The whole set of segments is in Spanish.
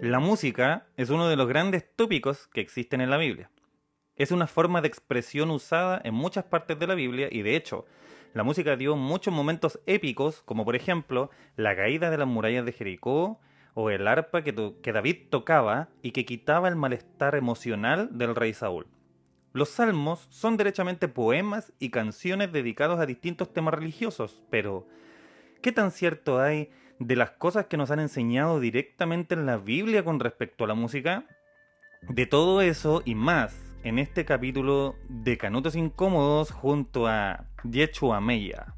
La música es uno de los grandes tópicos que existen en la Biblia. Es una forma de expresión usada en muchas partes de la Biblia y de hecho, la música dio muchos momentos épicos, como por ejemplo la caída de las murallas de Jericó o el arpa que, que David tocaba y que quitaba el malestar emocional del rey Saúl. Los salmos son derechamente poemas y canciones dedicados a distintos temas religiosos, pero ¿qué tan cierto hay de las cosas que nos han enseñado directamente en la Biblia con respecto a la música. De todo eso y más en este capítulo de Canutos Incómodos junto a Yechua Meya.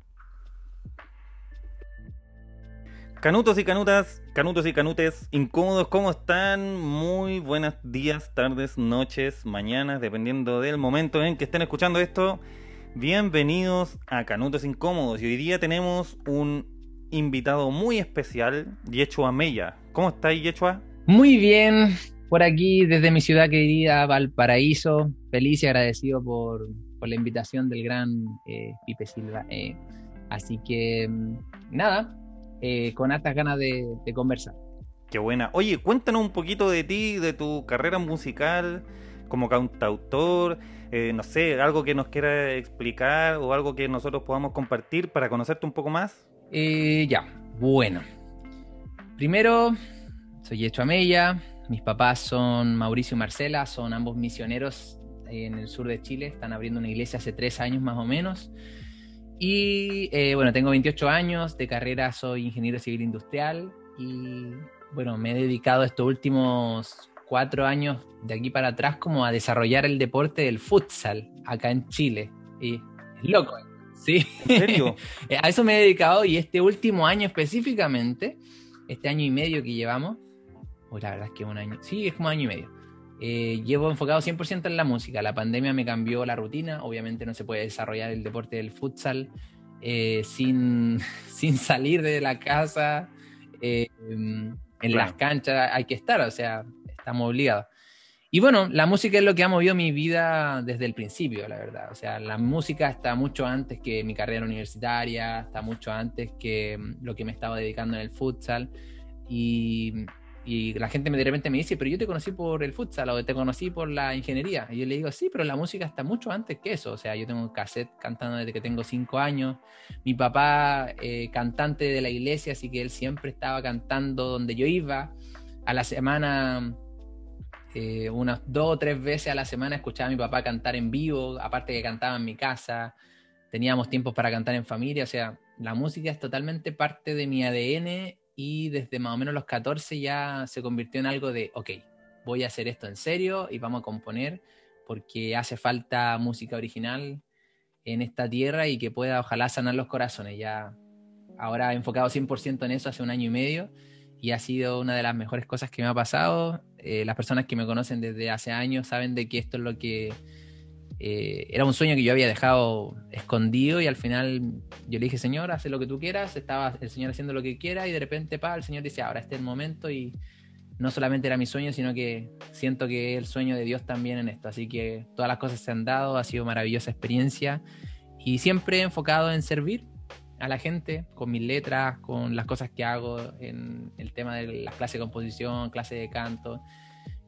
Canutos y canutas, canutos y canutes, incómodos, ¿cómo están? Muy buenos días, tardes, noches, mañanas, dependiendo del momento en que estén escuchando esto. Bienvenidos a Canutos Incómodos y hoy día tenemos un invitado muy especial, Yechua Mella. ¿Cómo estás, Yechua? Muy bien, por aquí desde mi ciudad querida, Valparaíso. Feliz y agradecido por, la invitación del gran eh, Pipe Silva. Eh, así que, mm, nada, eh, con altas ganas de, conversar. Qué buena. Oye, cuéntanos un poquito de ti, de tu carrera musical como cantautor, no sé, algo que nos quiera explicar o algo que nosotros podamos compartir para conocerte un poco más. Eh, ya, bueno. Primero, soy Hecho Amella. Mis papás son Mauricio y Marcela, son ambos misioneros en el sur de Chile. Están abriendo una iglesia hace tres años más o menos. Y eh, bueno, tengo 28 años, de carrera soy ingeniero civil industrial y bueno, me he dedicado estos últimos cuatro años de aquí para atrás como a desarrollar el deporte del futsal acá en Chile. Y es loco. Sí. ¿En serio? Eh, a eso me he dedicado y este último año específicamente, este año y medio que llevamos, o la verdad es que un año, sí, es como año y medio. Eh, llevo enfocado 100% en la música. La pandemia me cambió la rutina. Obviamente no se puede desarrollar el deporte del futsal eh, sin, sin salir de la casa. en las canchas hay que estar, o sea, estamos obligados. Y bueno, la música es lo que ha movido mi vida desde el principio, la verdad. O sea, la música está mucho antes que mi carrera universitaria, está mucho antes que mm, lo que me estaba dedicando en el futsal. Y, la gente me de repente me dice, pero yo te conocí por el futsal o te conocí por la ingeniería. Y yo le digo, sí, pero la música está mucho antes que eso. O sea, yo tengo un cassette cantando desde que tengo cinco años. Mi papá, eh, cantante de la iglesia, así que él siempre estaba cantando donde yo iba. A la semana eh, unas dos o tres veces a la semana escuchaba a mi papá cantar en vivo, aparte que cantaba en mi casa, teníamos tiempos para cantar en familia, o sea, la música es totalmente parte de mi ADN y desde más o menos los 14 ya se convirtió en algo de, ok, voy a hacer esto en serio y vamos a componer porque hace falta música original en esta tierra y que pueda ojalá sanar los corazones. Ya ahora enfocado 100% en eso hace un año y medio y ha sido una de las mejores cosas que me ha pasado. Eh, las personas que me conocen desde hace años saben de que esto es lo que eh, era un sueño que yo había dejado escondido y al final yo le dije, Señor, haz lo que tú quieras, estaba el Señor haciendo lo que quiera y de repente, pa, el Señor dice, ahora este es el momento y no solamente era mi sueño, sino que siento que es el sueño de Dios también en esto. Así que todas las cosas se han dado, ha sido maravillosa experiencia y siempre enfocado en servir a la gente con mis letras, con las cosas que hago en el tema de las clases de composición, clases de canto,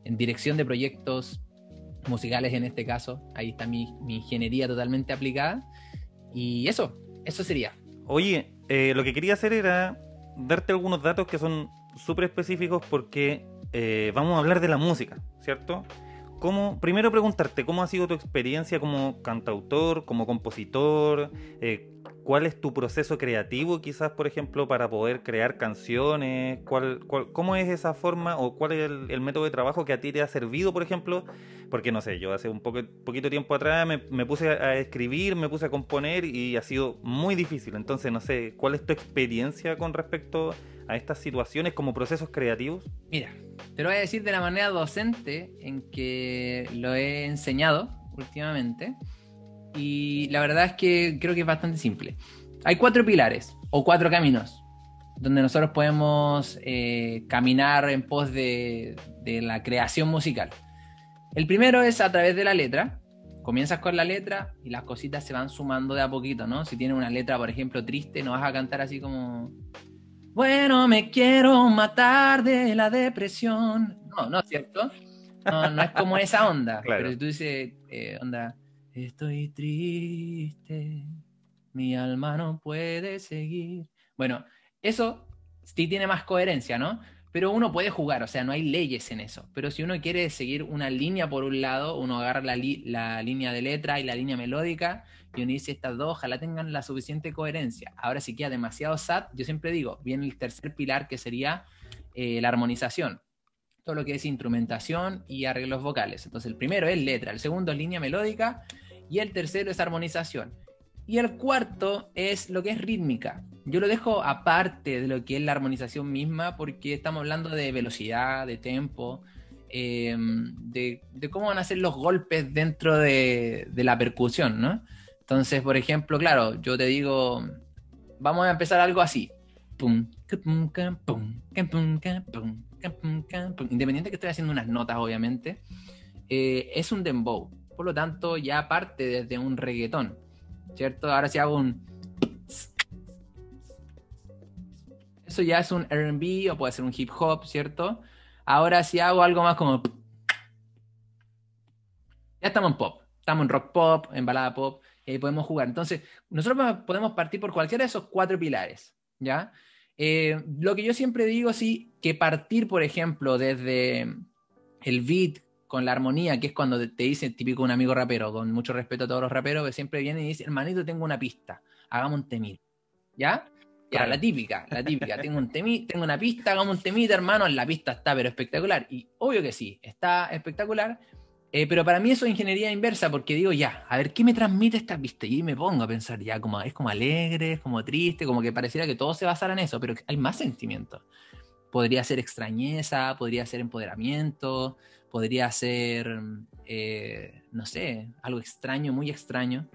en dirección de proyectos musicales en este caso. Ahí está mi, ingeniería totalmente aplicada. Y eso, eso sería. Oye, eh, lo que quería hacer era darte algunos datos que son súper específicos porque eh, vamos a hablar de la música, ¿cierto? ¿Cómo, primero preguntarte, ¿cómo ha sido tu experiencia como cantautor, como compositor? Eh, ¿Cuál es tu proceso creativo quizás, por ejemplo, para poder crear canciones? ¿Cuál, cómo es esa forma o cuál es el, método de trabajo que a ti te ha servido, por ejemplo? Porque no sé, yo hace un poco, poquito tiempo atrás me, me, puse a escribir, me puse a componer y ha sido muy difícil. Entonces, no sé, ¿cuál es tu experiencia con respecto a estas situaciones como procesos creativos? Mira, te lo voy a decir de la manera docente en que lo he enseñado últimamente y la verdad es que creo que es bastante simple. Hay cuatro pilares o cuatro caminos donde nosotros podemos eh, caminar en pos de, de la creación musical. El primero es a través de la letra. Comienzas con la letra y las cositas se van sumando de a poquito, ¿no? Si tienes una letra, por ejemplo, triste, no vas a cantar así como bueno, me quiero matar de la depresión. No, no es cierto. No, no es como esa onda. Pero tú dices, eh, onda, estoy triste, mi alma no puede seguir. Bueno, eso sí tiene más coherencia, ¿no? Pero uno puede jugar, o sea, no hay leyes en eso. Pero si uno quiere seguir una línea por un lado, uno agarra la, la línea de letra y la línea melódica y uno dice estas dos, ojalá tengan la suficiente coherencia. Ahora, si queda demasiado sad, yo siempre digo, viene el tercer pilar que sería eh, la armonización. Todo lo que es instrumentación y arreglos vocales. Entonces, el primero es letra, el segundo es línea melódica y el tercero es armonización. Y el cuarto es lo que es rítmica. Yo lo dejo aparte de lo que es la armonización misma porque estamos hablando de velocidad, de tempo, em, de, cómo van a ser los golpes dentro de, la percusión, ¿no? Entonces, por ejemplo, claro, yo te digo, vamos a empezar algo así. Independiente que estoy haciendo unas notas, obviamente, eh, es un dembow. Por lo tanto, ya parte desde un reggaetón. ¿cierto? Ahora si hago un... Eso ya es un RB o puede ser un hip hop, ¿cierto? Ahora si hago algo más como... Ya estamos en pop, estamos en rock pop, en balada pop, y podemos jugar. Entonces, nosotros podemos partir por cualquiera de esos cuatro pilares, ¿ya? Eh, lo que yo siempre digo, sí, que partir, por ejemplo, desde el beat con la armonía, que es cuando te dice, típico un amigo rapero, con mucho respeto a todos los raperos, que siempre viene y dice, hermanito, tengo una pista, hagamos un temita. ¿Ya? Ya, la típica, la típica. tengo un temi, tengo una pista, hagamos un temita, hermano, la pista está pero espectacular. Y obvio que sí, está espectacular. Eh, pero para mí eso es ingeniería inversa, porque digo, ya, a ver, ¿qué me transmite esta pista? Y me pongo a pensar, ya, como, es como alegre, es como triste, como que pareciera que todo se basara en eso, pero hay más sentimientos. Podría ser extrañeza, podría ser empoderamiento, podría ser, eh, no sé, algo extraño, muy extraño,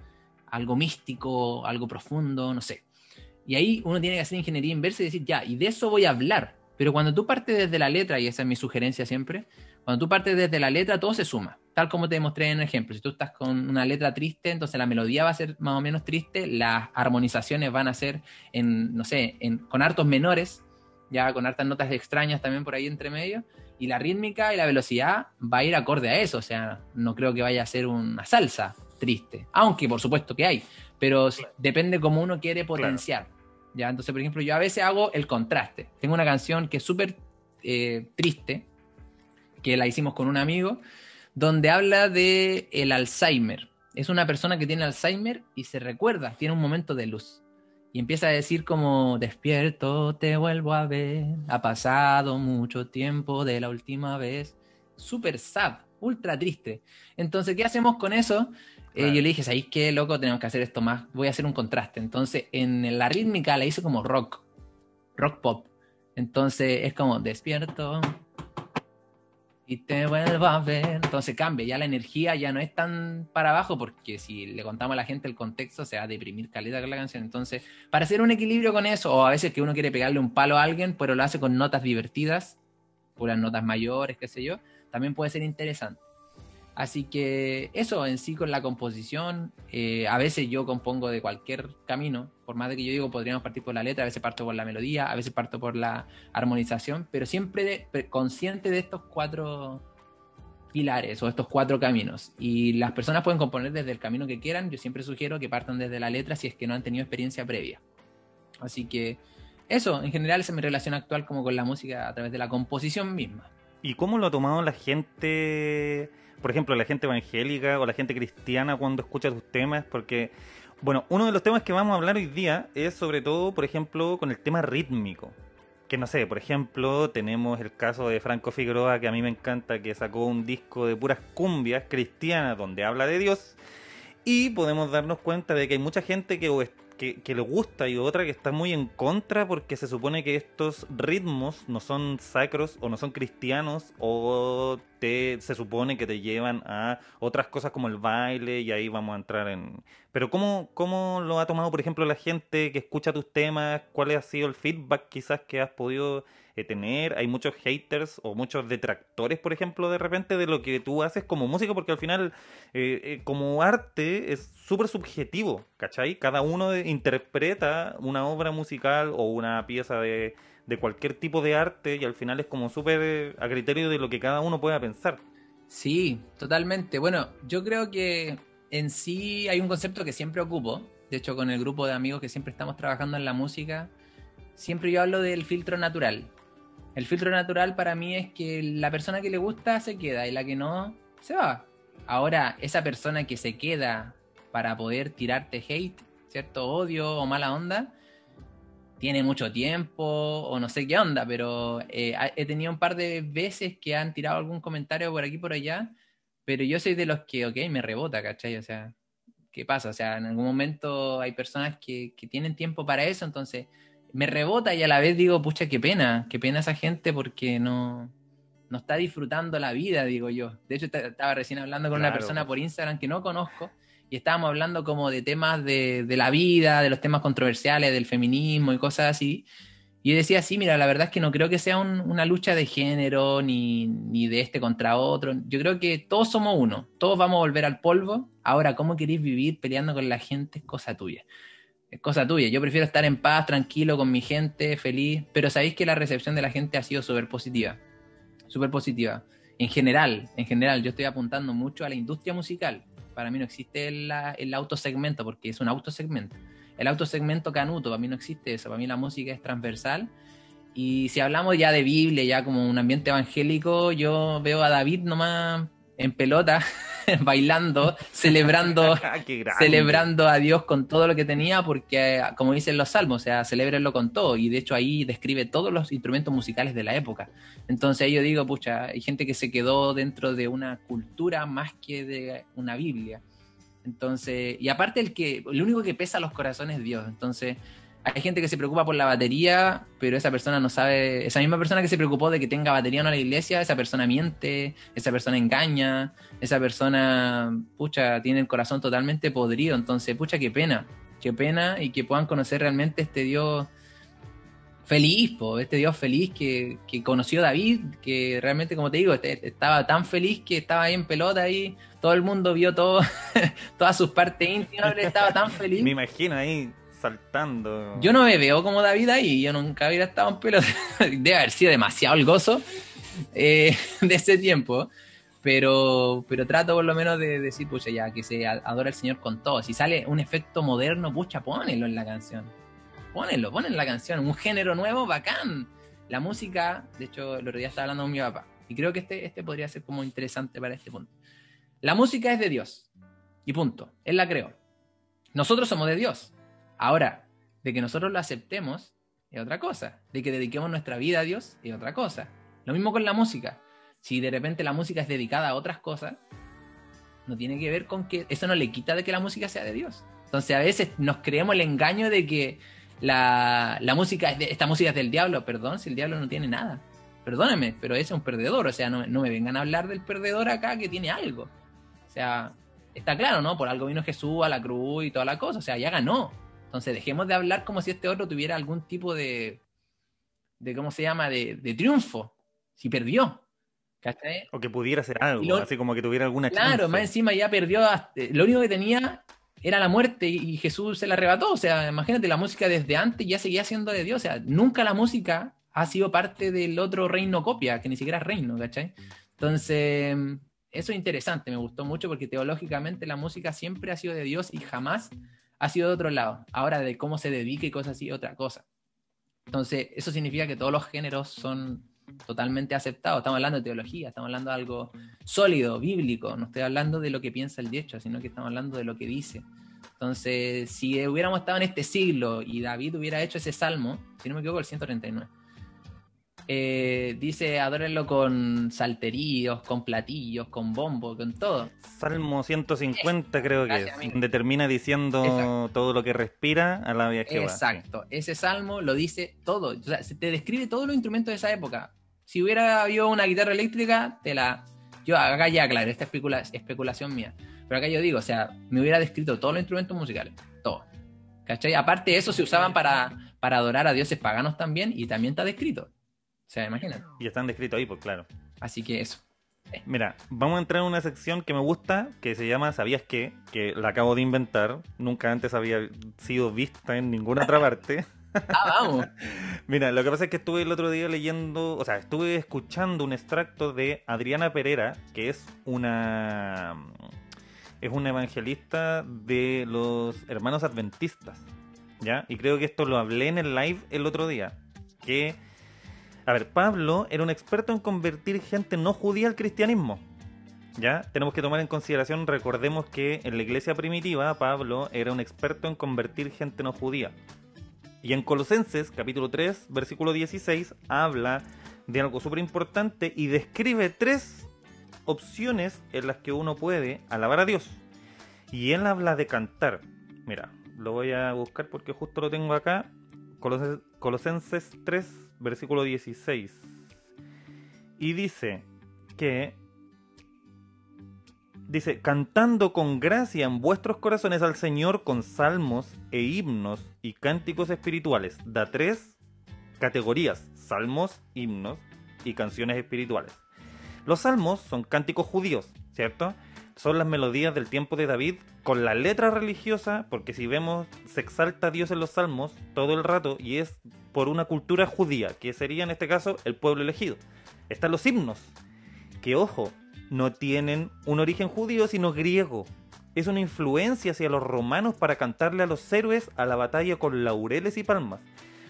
algo místico, algo profundo, no sé. Y ahí uno tiene que hacer ingeniería inversa y decir, ya, y de eso voy a hablar. Pero cuando tú partes desde la letra, y esa es mi sugerencia siempre, cuando tú partes desde la letra, todo se suma. Tal como te demostré en el ejemplo. Si tú estás con una letra triste, entonces la melodía va a ser más o menos triste, las armonizaciones van a ser en, no sé, en, con hartos menores, ya con hartas notas extrañas también por ahí entre medio, y la rítmica y la velocidad va a ir acorde a eso, o sea, no creo que vaya a ser una salsa triste, aunque por supuesto que hay, pero depende cómo uno quiere potenciar. ¿ya? Entonces, por ejemplo, yo a veces hago el contraste. Tengo una canción que es súper eh, triste, que la hicimos con un amigo, donde habla de el Alzheimer. Es una persona que tiene Alzheimer y se recuerda, tiene un momento de luz y empieza a decir como despierto, te vuelvo a ver, ha pasado mucho tiempo de la última vez. Súper sad, ultra triste. Entonces, ¿qué hacemos con eso? Eh, yo le dije, ¿sabéis qué, loco? Tenemos que hacer esto más. Voy a hacer un contraste. Entonces, en la rítmica la hice como rock, rock pop. Entonces, es como despierto, y te vuelvo a ver. Entonces cambia, ya la energía ya no es tan para abajo, porque si le contamos a la gente el contexto, se va a deprimir calidad con la canción. Entonces, para hacer un equilibrio con eso, o a veces que uno quiere pegarle un palo a alguien, pero lo hace con notas divertidas, puras notas mayores, qué sé yo, también puede ser interesante. Así que eso en sí con la composición, eh, a veces yo compongo de cualquier camino, por más de que yo digo podríamos partir por la letra, a veces parto por la melodía, a veces parto por la armonización, pero siempre consciente de estos cuatro pilares o estos cuatro caminos. Y las personas pueden componer desde el camino que quieran, yo siempre sugiero que partan desde la letra si es que no han tenido experiencia previa. Así que eso, en general, esa es mi relación actual como con la música a través de la composición misma. ¿Y cómo lo ha tomado la gente? por ejemplo, la gente evangélica o la gente cristiana cuando escucha tus temas, porque, bueno, uno de los temas que vamos a hablar hoy día es sobre todo, por ejemplo, con el tema rítmico. Que no sé, por ejemplo, tenemos el caso de Franco Figueroa, que a mí me encanta, que sacó un disco de puras cumbias cristianas donde habla de Dios. Y podemos darnos cuenta de que hay mucha gente que o, que, le gusta y otra que está muy en contra porque se supone que estos ritmos no son sacros o no son cristianos o te, se supone que te llevan a otras cosas como el baile y ahí vamos a entrar en... Pero ¿cómo, cómo lo ha tomado, por ejemplo, la gente que escucha tus temas? ¿Cuál ha sido el feedback quizás que has podido eh, tener? Hay muchos haters o muchos detractores, por ejemplo, de repente de lo que tú haces como músico, porque al final, eh, eh, como arte, es súper subjetivo, ¿cachai? Cada uno, interpreta una obra musical o una pieza de, de cualquier tipo de arte y al final es como súper a criterio de lo que cada uno pueda pensar. Sí, totalmente. Bueno, yo creo que en sí hay un concepto que siempre ocupo. De hecho, con el grupo de amigos que siempre estamos trabajando en la música, siempre yo hablo del filtro natural. El filtro natural para mí es que la persona que le gusta se queda y la que no se va. Ahora, esa persona que se queda para poder tirarte hate, ¿cierto? Odio o mala onda, tiene mucho tiempo o no sé qué onda, pero eh, he tenido un par de veces que han tirado algún comentario por aquí por allá, pero yo soy de los que, ok, me rebota, ¿cachai? O sea, ¿qué pasa? O sea, en algún momento hay personas que, que tienen tiempo para eso, entonces me rebota y a la vez digo, pucha, qué pena, qué pena esa gente porque no, no está disfrutando la vida, digo yo. De hecho, estaba recién hablando con una persona por Instagram que no conozco y estábamos hablando como de temas de, de, la vida, de los temas controversiales, del feminismo y cosas así. Y decía, sí, mira, la verdad es que no creo que sea una lucha de género ni, ni, de este contra otro. Yo creo que todos somos uno, todos vamos a volver al polvo. Ahora, ¿cómo queréis vivir peleando con la gente? Es cosa tuya. Es cosa tuya. Yo prefiero estar en paz, tranquilo, con mi gente, feliz. Pero sabéis que la recepción de la gente ha sido súper positiva. Súper positiva. En general, en general, yo estoy apuntando mucho a la industria musical para mí no existe el, el autosegmento, porque es un autosegmento. El autosegmento canuto, para mí no existe eso, para mí la música es transversal. Y si hablamos ya de Biblia, ya como un ambiente evangélico, yo veo a David nomás en pelota, bailando, celebrando, Ah, celebrando a Dios con todo lo que tenía, porque como dicen los salmos, o sea, celebrenlo con todo, y de hecho ahí describe todos los instrumentos musicales de la época. Entonces yo digo, pucha, hay gente que se quedó dentro de una cultura más que de una Biblia. Entonces, y aparte el que, el único que pesa los corazones es Dios. Entonces, hay gente que se preocupa por la batería, pero esa persona no sabe, esa misma persona que se preocupó de que tenga batería o no en la iglesia, esa persona miente, esa persona engaña, esa persona, pucha, tiene el corazón totalmente podrido, entonces, pucha, qué pena, qué pena y que puedan conocer realmente este Dios feliz, po, este Dios feliz que, que, conoció David, que realmente, como te digo, este, estaba tan feliz que estaba ahí en pelota ahí, todo el mundo vio todo, todas sus partes íntimas, estaba tan feliz. Me imagino ahí saltando. Yo no me veo como David ahí, yo nunca hubiera estado en pelota. Debe haber sido demasiado el gozo eh, de ese tiempo. Pero, pero trato por lo menos de decir, pucha, ya que se adora al Señor con todo. Si sale un efecto moderno, pucha, ponelo en la canción. Pónelo, ponelo en la canción. Un género nuevo, bacán. La música, de hecho, el otro día estaba hablando con mi papá. Y creo que este, este podría ser como interesante para este punto. La música es de Dios. Y punto. Él la creó. Nosotros somos de Dios. Ahora, de que nosotros lo aceptemos es otra cosa. De que dediquemos nuestra vida a Dios es otra cosa. Lo mismo con la música. Si de repente la música es dedicada a otras cosas, no tiene que ver con que eso no le quita de que la música sea de Dios. Entonces a veces nos creemos el engaño de que la, la música esta música es del diablo. Perdón, si el diablo no tiene nada. Perdóneme, pero ese es un perdedor. O sea, no, no me vengan a hablar del perdedor acá que tiene algo. O sea, está claro, ¿no? Por algo vino Jesús a la cruz y toda la cosa. O sea, ya ganó. Entonces dejemos de hablar como si este otro tuviera algún tipo de, de ¿cómo se llama?, de, de triunfo. Si perdió. ¿Cachai? O que pudiera hacer algo, lo, así como que tuviera alguna Claro, chance. más encima ya perdió, hasta, lo único que tenía era la muerte y Jesús se la arrebató. O sea, imagínate, la música desde antes ya seguía siendo de Dios. O sea, nunca la música ha sido parte del otro reino copia, que ni siquiera es reino, ¿cachai? Entonces, eso es interesante, me gustó mucho porque teológicamente la música siempre ha sido de Dios y jamás ha sido de otro lado. Ahora, de cómo se dedique y cosas así, otra cosa. Entonces, eso significa que todos los géneros son totalmente aceptados. Estamos hablando de teología, estamos hablando de algo sólido, bíblico. No estoy hablando de lo que piensa el dicho, sino que estamos hablando de lo que dice. Entonces, si hubiéramos estado en este siglo y David hubiera hecho ese salmo, si no me equivoco, el 139, eh, dice adórenlo con salteríos, con platillos, con bombo, con todo. Salmo 150 creo que es, amigo. donde termina diciendo Exacto. todo lo que respira a la vía Jehová. Exacto. Ese salmo lo dice todo. O sea, se te describe todos los instrumentos de esa época. Si hubiera habido una guitarra eléctrica, te la. Yo acá ya, claro, esta especula... especulación mía. Pero acá yo digo, o sea, me hubiera descrito todos los instrumentos musicales. Todos. ¿Cachai? Aparte, eso se usaban para, para adorar a dioses paganos también, y también está descrito. O sea, imagínate. Y están descritos ahí, pues claro. Así que eso. Mira, vamos a entrar en una sección que me gusta, que se llama ¿Sabías qué? Que la acabo de inventar. Nunca antes había sido vista en ninguna otra parte. Ah, vamos. Mira, lo que pasa es que estuve el otro día leyendo, o sea, estuve escuchando un extracto de Adriana Pereira, que es una es una evangelista de los hermanos adventistas, ¿ya? Y creo que esto lo hablé en el live el otro día, que a ver, Pablo era un experto en convertir gente no judía al cristianismo. ¿Ya? Tenemos que tomar en consideración, recordemos que en la iglesia primitiva Pablo era un experto en convertir gente no judía. Y en Colosenses, capítulo 3, versículo 16, habla de algo súper importante y describe tres opciones en las que uno puede alabar a Dios. Y él habla de cantar. Mira, lo voy a buscar porque justo lo tengo acá. Colosenses 3, versículo 16. Y dice que dice, cantando con gracia en vuestros corazones al Señor con salmos e himnos y cánticos espirituales. Da tres categorías, salmos, himnos y canciones espirituales. Los salmos son cánticos judíos, ¿cierto? Son las melodías del tiempo de David con la letra religiosa, porque si vemos, se exalta a Dios en los salmos todo el rato y es por una cultura judía, que sería en este caso el pueblo elegido. Están los himnos, que ojo, no tienen un origen judío, sino griego. Es una influencia hacia los romanos para cantarle a los héroes a la batalla con laureles y palmas.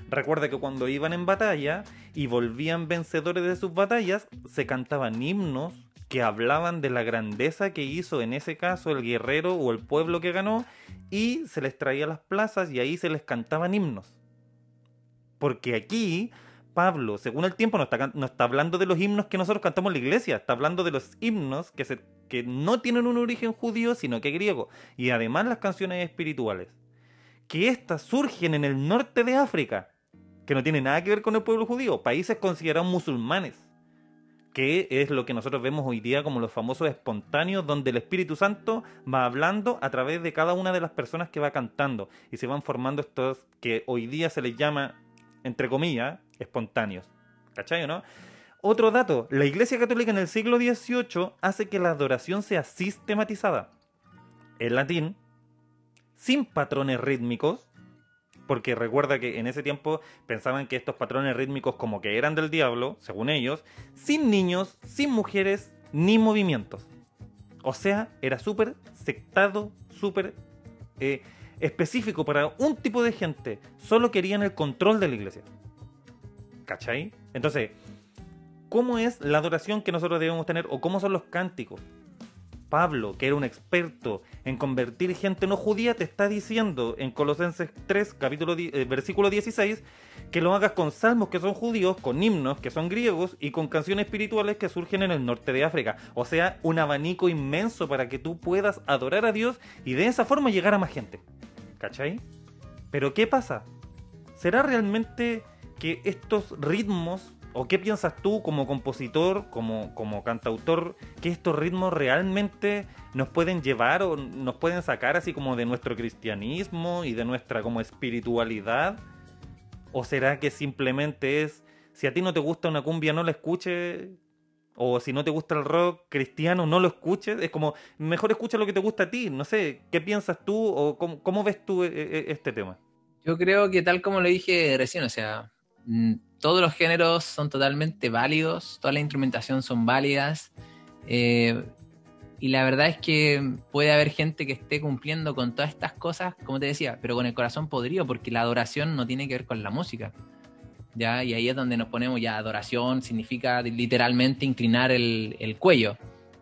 Recuerda que cuando iban en batalla y volvían vencedores de sus batallas, se cantaban himnos que hablaban de la grandeza que hizo en ese caso el guerrero o el pueblo que ganó y se les traía a las plazas y ahí se les cantaban himnos. Porque aquí Pablo, según el tiempo, no está, hablando de los himnos que nosotros cantamos en la iglesia, está hablando de los himnos que, se, que no tienen un origen judío, sino que griego. Y además las canciones espirituales, que éstas surgen en el norte de África, que no tienen nada que ver con el pueblo judío, países considerados musulmanes, que es lo que nosotros vemos hoy día como los famosos espontáneos, donde el Espíritu Santo va hablando a través de cada una de las personas que va cantando, y se van formando estos que hoy día se les llama, entre comillas, espontáneos. ¿Cachai o no? Otro dato, la Iglesia Católica en el siglo XVIII hace que la adoración sea sistematizada. En latín, sin patrones rítmicos, porque recuerda que en ese tiempo pensaban que estos patrones rítmicos como que eran del diablo, según ellos, sin niños, sin mujeres, ni movimientos. O sea, era súper sectado, súper eh, específico para un tipo de gente. Solo querían el control de la iglesia. ¿Cachai? Entonces, ¿cómo es la adoración que nosotros debemos tener o cómo son los cánticos? Pablo, que era un experto en convertir gente no judía, te está diciendo en Colosenses 3, capítulo eh, versículo 16, que lo hagas con salmos que son judíos, con himnos que son griegos y con canciones espirituales que surgen en el norte de África. O sea, un abanico inmenso para que tú puedas adorar a Dios y de esa forma llegar a más gente. ¿Cachai? Pero ¿qué pasa? ¿Será realmente que estos ritmos, o qué piensas tú como compositor, como, como cantautor, que estos ritmos realmente nos pueden llevar o nos pueden sacar así como de nuestro cristianismo y de nuestra como espiritualidad? ¿O será que simplemente es, si a ti no te gusta una cumbia, no la escuches? O si no te gusta el rock cristiano, no lo escuches. Es como, mejor escucha lo que te gusta a ti. No sé, ¿qué piensas tú o cómo, cómo ves tú eh, eh, este tema? Yo creo que tal como lo dije recién, o sea, todos los géneros son totalmente válidos, toda la instrumentación son válidas. Eh, y la verdad es que puede haber gente que esté cumpliendo con todas estas cosas, como te decía, pero con el corazón podrido, porque la adoración no tiene que ver con la música. ¿ya? Y ahí es donde nos ponemos ya adoración, significa literalmente inclinar el, el cuello.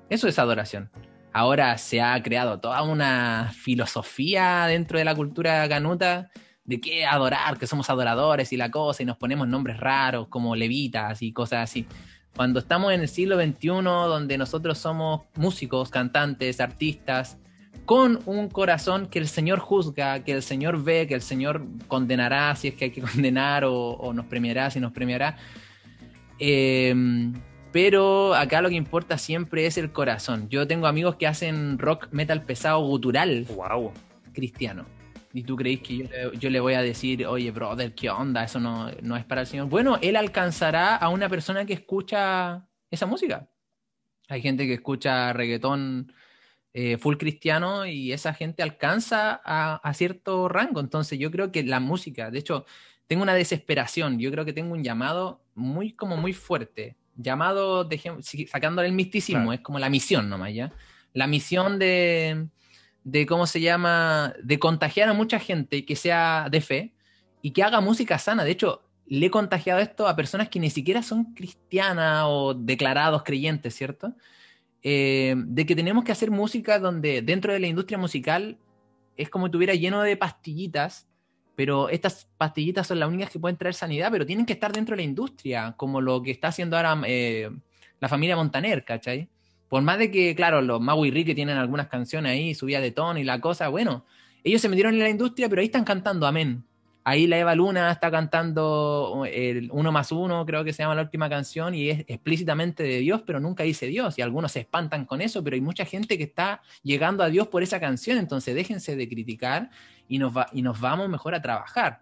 Eso es adoración. Ahora se ha creado toda una filosofía dentro de la cultura canuta de qué adorar, que somos adoradores y la cosa, y nos ponemos nombres raros como levitas y cosas así. Cuando estamos en el siglo XXI, donde nosotros somos músicos, cantantes, artistas, con un corazón que el Señor juzga, que el Señor ve, que el Señor condenará si es que hay que condenar o, nos premiará si nos premiará. Em, pero acá lo que importa siempre es el corazón. Yo tengo amigos que hacen rock metal pesado gutural. Wow. Cristiano y tú creéis que yo le, voy a decir, oye, brother, ¿qué onda? Eso no, es para el Señor. Bueno, él alcanzará a una persona que escucha esa música. Hay gente que escucha reggaetón eh, full cristiano y esa gente alcanza a, cierto rango. Entonces yo creo que la música, de hecho, tengo una desesperación, yo creo que tengo un llamado muy como muy fuerte, llamado, sacándole el misticismo, es como la misión nomás, ¿ya? La misión de, de, ¿cómo se llama?, de contagiar a mucha gente que sea de fe y que haga música sana. De hecho, le he contagiado esto a personas que ni siquiera son cristianas o declarados creyentes, ¿cierto? Eh, de que tenemos que hacer música donde dentro de la industria musical es como si estuviera lleno de pastillitas, pero estas pastillitas son las únicas que pueden traer sanidad, pero tienen que estar dentro de la industria, como lo que está haciendo ahora eh, la familia Montaner, ¿cachai? Por más de que, claro, los Mago y Ricky tienen algunas canciones ahí, subida de tono y la cosa, bueno, ellos se metieron en la industria, pero ahí están cantando Amén, Ahí la Eva Luna está cantando el uno más uno, creo que se llama la última canción, y es explícitamente de Dios, pero nunca dice Dios. Y algunos se espantan con eso, pero hay mucha gente que está llegando a Dios por esa canción, entonces déjense de criticar y nos, y nos vamos mejor a trabajar.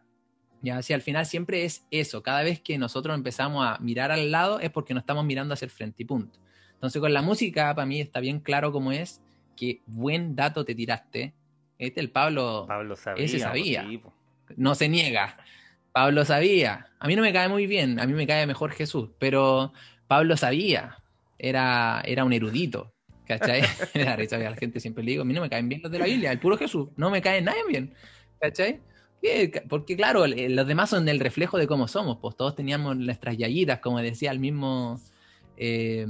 Ya, si al final siempre es eso, cada vez que nosotros empezamos a mirar al lado es porque nos estamos mirando hacia el frente y punto. Entonces con la música, para mí está bien claro cómo es, que buen dato te tiraste. Este el Pablo, Pablo sabía, ese sabía no se niega. Pablo sabía. A mí no me cae muy bien, a mí me cae mejor Jesús, pero Pablo sabía. Era, era un erudito. ¿Cachai? la gente siempre le digo, a mí no me caen bien los de la Biblia, el puro Jesús, no me cae nadie bien. ¿Cachai? Porque claro, los demás son el reflejo de cómo somos, pues todos teníamos nuestras yayitas, como decía el mismo, eh,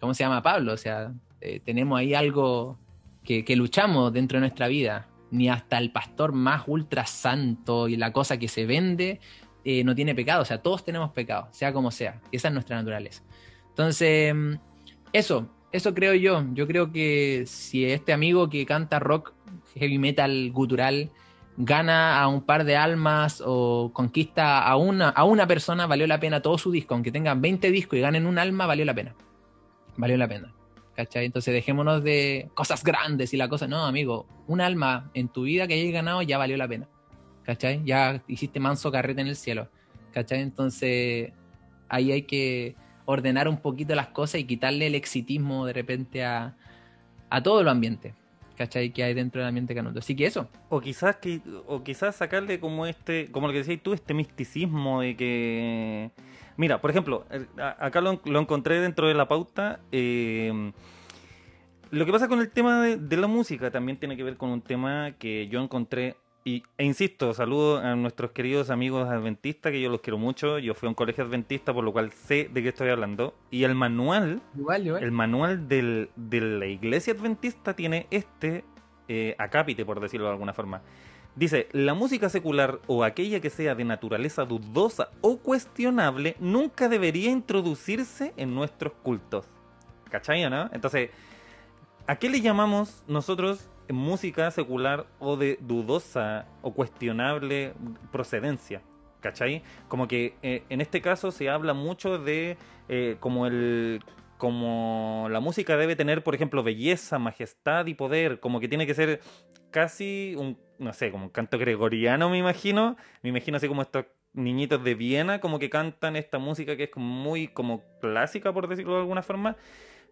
¿cómo se llama Pablo? O sea, eh, tenemos ahí algo que, luchamos dentro de nuestra vida ni hasta el pastor más ultra santo y la cosa que se vende eh, no tiene pecado. O sea, todos tenemos pecado, sea como sea. Esa es nuestra naturaleza. Entonces, eso, eso creo yo. Yo creo que si este amigo que canta rock, heavy metal, gutural, gana a un par de almas o conquista a una, a una persona, valió la pena todo su disco. Aunque tengan 20 discos y ganen un alma, valió la pena. Valió la pena. ¿cachai? Entonces dejémonos de cosas grandes y la cosa, no, amigo, un alma en tu vida que hayas ganado ya valió la pena, ¿cachai? Ya hiciste manso carrete en el cielo, ¿cachai? Entonces ahí hay que ordenar un poquito las cosas y quitarle el exitismo de repente a, a todo el ambiente. ¿cachai? que hay dentro del ambiente canuto. Así que eso. O quizás que, o quizás sacarle como este, como lo que decías tú, este misticismo de que Mira, por ejemplo, acá lo, encontré dentro de la pauta. Eh, lo que pasa con el tema de, la música también tiene que ver con un tema que yo encontré. Y, e insisto, saludo a nuestros queridos amigos adventistas, que yo los quiero mucho. Yo fui a un colegio adventista, por lo cual sé de qué estoy hablando. Y el manual, el manual de la iglesia adventista tiene este eh, acápite, por decirlo de alguna forma. Dice, la música secular o aquella que sea de naturaleza dudosa o cuestionable nunca debería introducirse en nuestros cultos. ¿Cachai, no? Entonces, ¿a qué le llamamos nosotros música secular o de dudosa o cuestionable procedencia? ¿Cachai? Como que eh, en este caso se habla mucho de eh, como el como la música debe tener, por ejemplo, belleza, majestad y poder, como que tiene que ser casi un, no sé, como un canto gregoriano, me imagino. Me imagino así como estos niñitos de Viena, como que cantan esta música que es muy como clásica, por decirlo de alguna forma.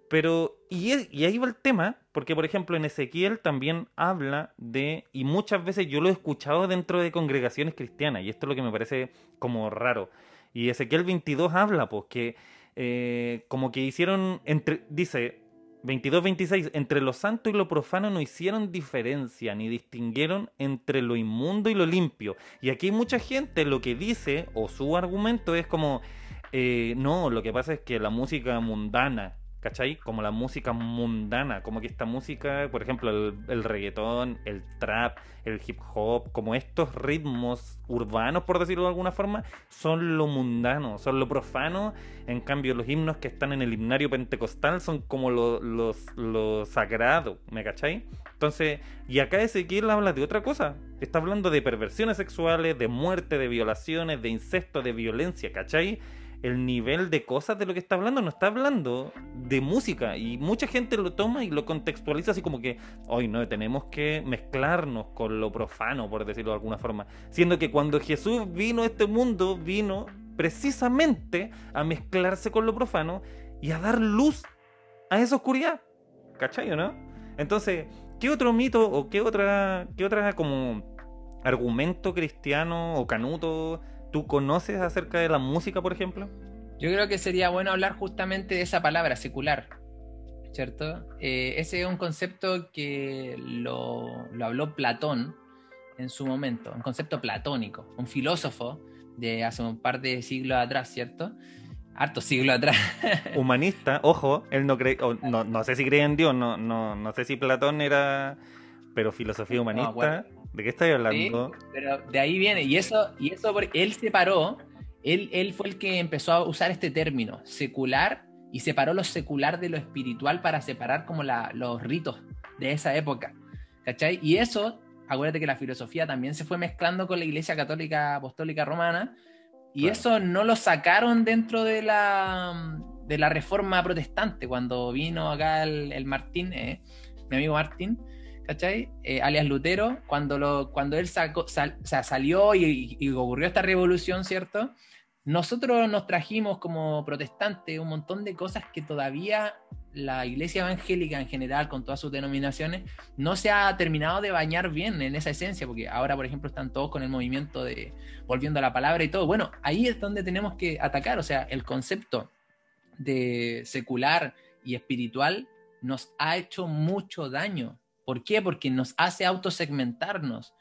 Pero, y, y ahí va el tema, porque por ejemplo en Ezequiel también habla de, y muchas veces yo lo he escuchado dentro de congregaciones cristianas, y esto es lo que me parece como raro. Y Ezequiel 22 habla, pues, que eh, como que hicieron, entre, dice 22-26, entre lo santo y lo profano no hicieron diferencia, ni distinguieron entre lo inmundo y lo limpio. Y aquí mucha gente lo que dice, o su argumento es como, eh, no, lo que pasa es que la música mundana, ¿cachai? Como la música mundana, como que esta música, por ejemplo, el, reggaetón, el trap, el hip hop, como estos ritmos urbanos, por decirlo de alguna forma, son lo mundano, son lo profano. En cambio, los himnos que están en el himnario pentecostal son como lo, lo sagrado, ¿me cachai? Entonces, y acá Ezequiel habla de otra cosa. Está hablando de perversiones sexuales, de muerte, de violaciones, de incesto, de violencia, ¿cachai? El nivel de cosas de lo que está hablando, no está hablando de música. Y mucha gente lo toma y lo contextualiza así como que, hoy no, tenemos que mezclarnos con lo profano, por decirlo de alguna forma. Siendo que cuando Jesús vino a este mundo, vino precisamente a mezclarse con lo profano y a dar luz a esa oscuridad. ¿Cachai no? Entonces, ¿qué otro mito o qué otra, qué otra como argumento cristiano o canuto tú conoces acerca de la música, por ejemplo? Yo creo que sería bueno hablar justamente de esa palabra, secular, ¿cierto? Eh, ese es un concepto que lo, lo, habló Platón en su momento, un concepto platónico, un filósofo de hace un par de siglos atrás, ¿cierto? Harto siglos atrás. Humanista, ojo, él no cree, no, no, sé si cree en Dios, no, no, no sé si Platón era, pero filosofía humanista, ¿de qué estáis hablando? pero de ahí viene, y eso, y eso él separó, él, él fue el que empezó a usar este término, secular, y separó lo secular de lo espiritual para separar como la, los ritos de esa época. ¿Cachai? Y eso, acuérdate que la filosofía también se fue mezclando con la Iglesia Católica Apostólica Romana, y eso no lo sacaron dentro de la, de la reforma protestante, cuando vino acá el, Martín, eh, mi amigo Martín, ¿cachai? Eh, alias Lutero, cuando, lo, cuando él salió y, y, ocurrió esta revolución, ¿cierto? Nosotros nos trajimos como protestantes un montón de cosas que todavía la iglesia evangélica en general, con todas sus denominaciones, no se ha terminado de bañar bien en esa esencia, porque ahora, por ejemplo, están todos con el movimiento de volviendo a la palabra y todo. Bueno, ahí es donde tenemos que atacar, o sea, el concepto de secular y espiritual nos ha hecho mucho daño. ¿Por qué? Porque nos hace autosegmentarnos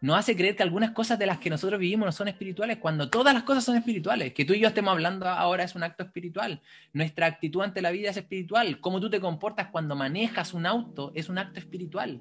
nos hace creer que algunas cosas de las que nosotros vivimos no son espirituales, cuando todas las cosas son espirituales. Que tú y yo estemos hablando ahora es un acto espiritual. Nuestra actitud ante la vida es espiritual. Cómo tú te comportas cuando manejas un auto es un acto espiritual.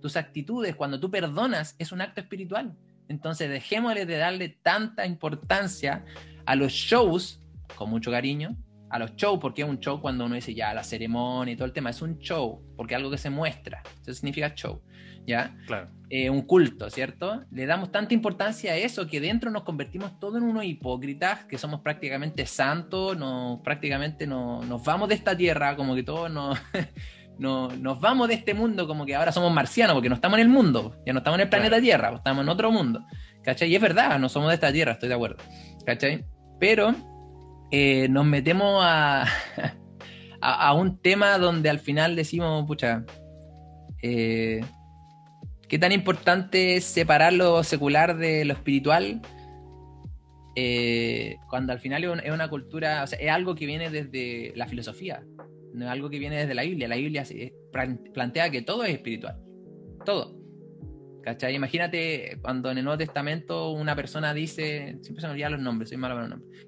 Tus actitudes, cuando tú perdonas, es un acto espiritual. Entonces, dejémosle de darle tanta importancia a los shows, con mucho cariño, a los shows, porque es un show cuando uno dice ya la ceremonia y todo el tema, es un show, porque algo que se muestra, eso significa show. ¿ya? Claro. Eh, un culto, ¿cierto? Le damos tanta importancia a eso que dentro nos convertimos todos en unos hipócritas, que somos prácticamente santos, nos, prácticamente no, nos vamos de esta tierra, como que todos nos, no, nos vamos de este mundo, como que ahora somos marcianos, porque no estamos en el mundo, ya no estamos en el planeta Tierra, estamos en otro mundo, ¿cachai? Y es verdad, no somos de esta tierra, estoy de acuerdo, ¿cachai? Pero eh, nos metemos a, a, un tema donde al final decimos, pucha, eh, ¿Qué tan importante es separar lo secular de lo espiritual? Eh, cuando al final es una cultura, o sea, es algo que viene desde la filosofía, no es algo que viene desde la Biblia. La Biblia plantea que todo es espiritual, todo. ¿Cachai? Imagínate cuando en el Nuevo Testamento una persona dice, siempre se me olvidan los nombres, soy malo con los nombres.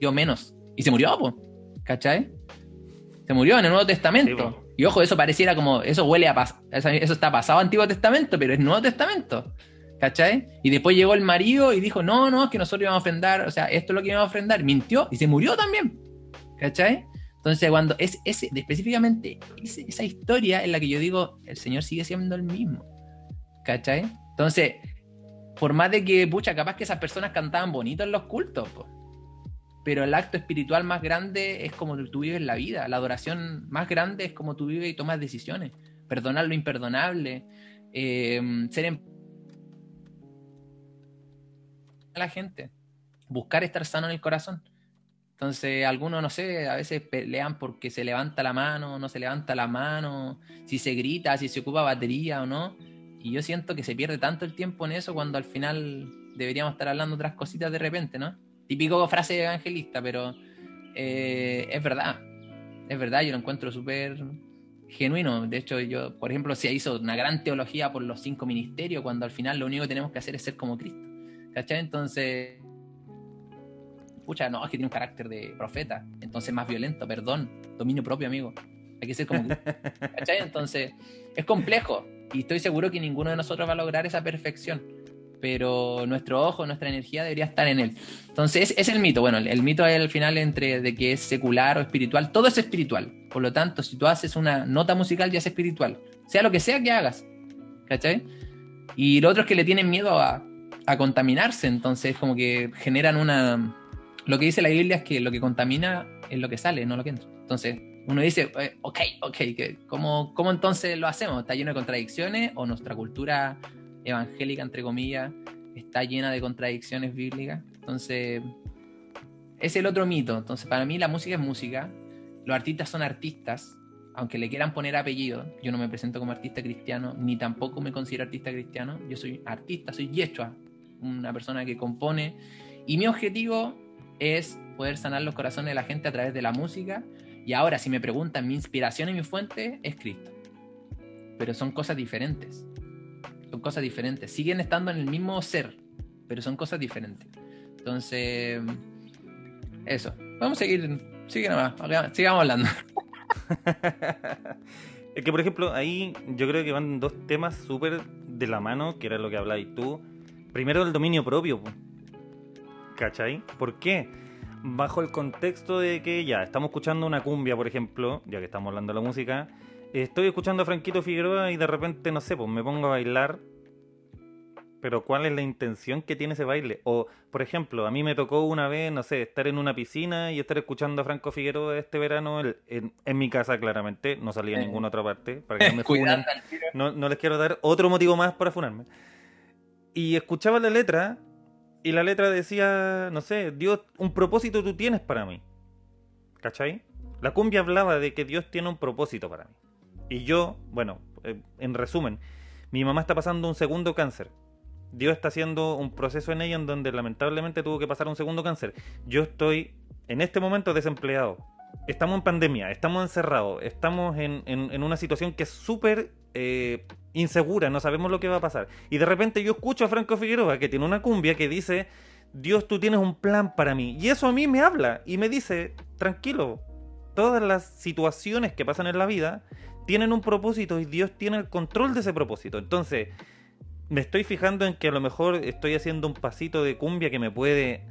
Yo menos. Y se murió, ¿cachai? Se murió en el Nuevo Testamento. Y ojo, eso pareciera como, eso huele a, eso está pasado Antiguo Testamento, pero es Nuevo Testamento. ¿Cachai? Y después llegó el marido y dijo, no, no, es que nosotros íbamos a ofrendar, o sea, esto es lo que íbamos a ofrendar. Mintió y se murió también. ¿Cachai? Entonces, cuando es ese, específicamente esa historia en la que yo digo, el Señor sigue siendo el mismo. ¿Cachai? Entonces, por más de que, pucha, capaz que esas personas cantaban bonito en los cultos, pues pero el acto espiritual más grande es como tú vives la vida, la adoración más grande es como tú vives y tomas decisiones, perdonar lo imperdonable, eh, ser en... a la gente, buscar estar sano en el corazón. Entonces, algunos, no sé, a veces pelean porque se levanta la mano, no se levanta la mano, si se grita, si se ocupa batería o no. Y yo siento que se pierde tanto el tiempo en eso cuando al final deberíamos estar hablando otras cositas de repente, ¿no? Típico frase evangelista, pero eh, es verdad. Es verdad, yo lo encuentro súper genuino. De hecho, yo, por ejemplo, se hizo una gran teología por los cinco ministerios, cuando al final lo único que tenemos que hacer es ser como Cristo. ¿Cachai? Entonces, pucha, no, es que tiene un carácter de profeta, entonces más violento, perdón, dominio propio, amigo. Hay que ser como Cristo. ¿Cachai? Entonces, es complejo y estoy seguro que ninguno de nosotros va a lograr esa perfección pero nuestro ojo, nuestra energía debería estar en él. Entonces, es, el mito. Bueno, el, mito es el final entre de que es secular o espiritual. Todo es espiritual. Por lo tanto, si tú haces una nota musical, ya es espiritual. Sea lo que sea que hagas. ¿Cachai? Y lo otro es que le tienen miedo a, a contaminarse. Entonces, como que generan una. Lo que dice la Biblia es que lo que contamina es lo que sale, no lo que entra. Entonces, uno dice, eh, ok, ok, ¿cómo, ¿cómo entonces lo hacemos? ¿Está lleno de contradicciones o nuestra cultura evangélica, entre comillas, está llena de contradicciones bíblicas. Entonces, es el otro mito. Entonces, para mí la música es música, los artistas son artistas, aunque le quieran poner apellido. Yo no me presento como artista cristiano, ni tampoco me considero artista cristiano. Yo soy artista, soy yechua, una persona que compone. Y mi objetivo es poder sanar los corazones de la gente a través de la música. Y ahora, si me preguntan, mi inspiración y mi fuente es Cristo. Pero son cosas diferentes. Son cosas diferentes. Siguen estando en el mismo ser, pero son cosas diferentes. Entonces, eso. Vamos a seguir. Sigue. Sigamos hablando. es que, por ejemplo, ahí yo creo que van dos temas súper de la mano, que era lo que hablabas tú. Primero, el dominio propio. ¿Cachai? ¿Por qué? Bajo el contexto de que ya estamos escuchando una cumbia, por ejemplo, ya que estamos hablando de la música, estoy escuchando a Franquito Figueroa y de repente, no sé, pues me pongo a bailar pero ¿cuál es la intención que tiene ese baile? O, por ejemplo, a mí me tocó una vez, no sé, estar en una piscina y estar escuchando a Franco Figueroa este verano en, mi casa, claramente, no salía a ninguna otra parte, para que no me funen. No, no les quiero dar otro motivo más para funarme. Y escuchaba la letra y la letra decía, no sé, Dios, un propósito tú tienes para mí. ¿Cachai? La cumbia hablaba de que Dios tiene un propósito para mí. Y yo, bueno, eh, en resumen, mi mamá está pasando un segundo cáncer Dios está haciendo un proceso en ella en donde lamentablemente tuvo que pasar un segundo cáncer. Yo estoy en este momento desempleado. Estamos en pandemia, estamos encerrados, estamos en, una situación que es súper eh, insegura, no sabemos lo que va a pasar. Y de repente yo escucho a Franco Figueroa que tiene una cumbia que dice, Dios, tú tienes un plan para mí. Y eso a mí me habla y me dice, tranquilo, todas las situaciones que pasan en la vida tienen un propósito y Dios tiene el control de ese propósito. Entonces, me estoy fijando en que a lo mejor estoy haciendo un pasito de cumbia que me puede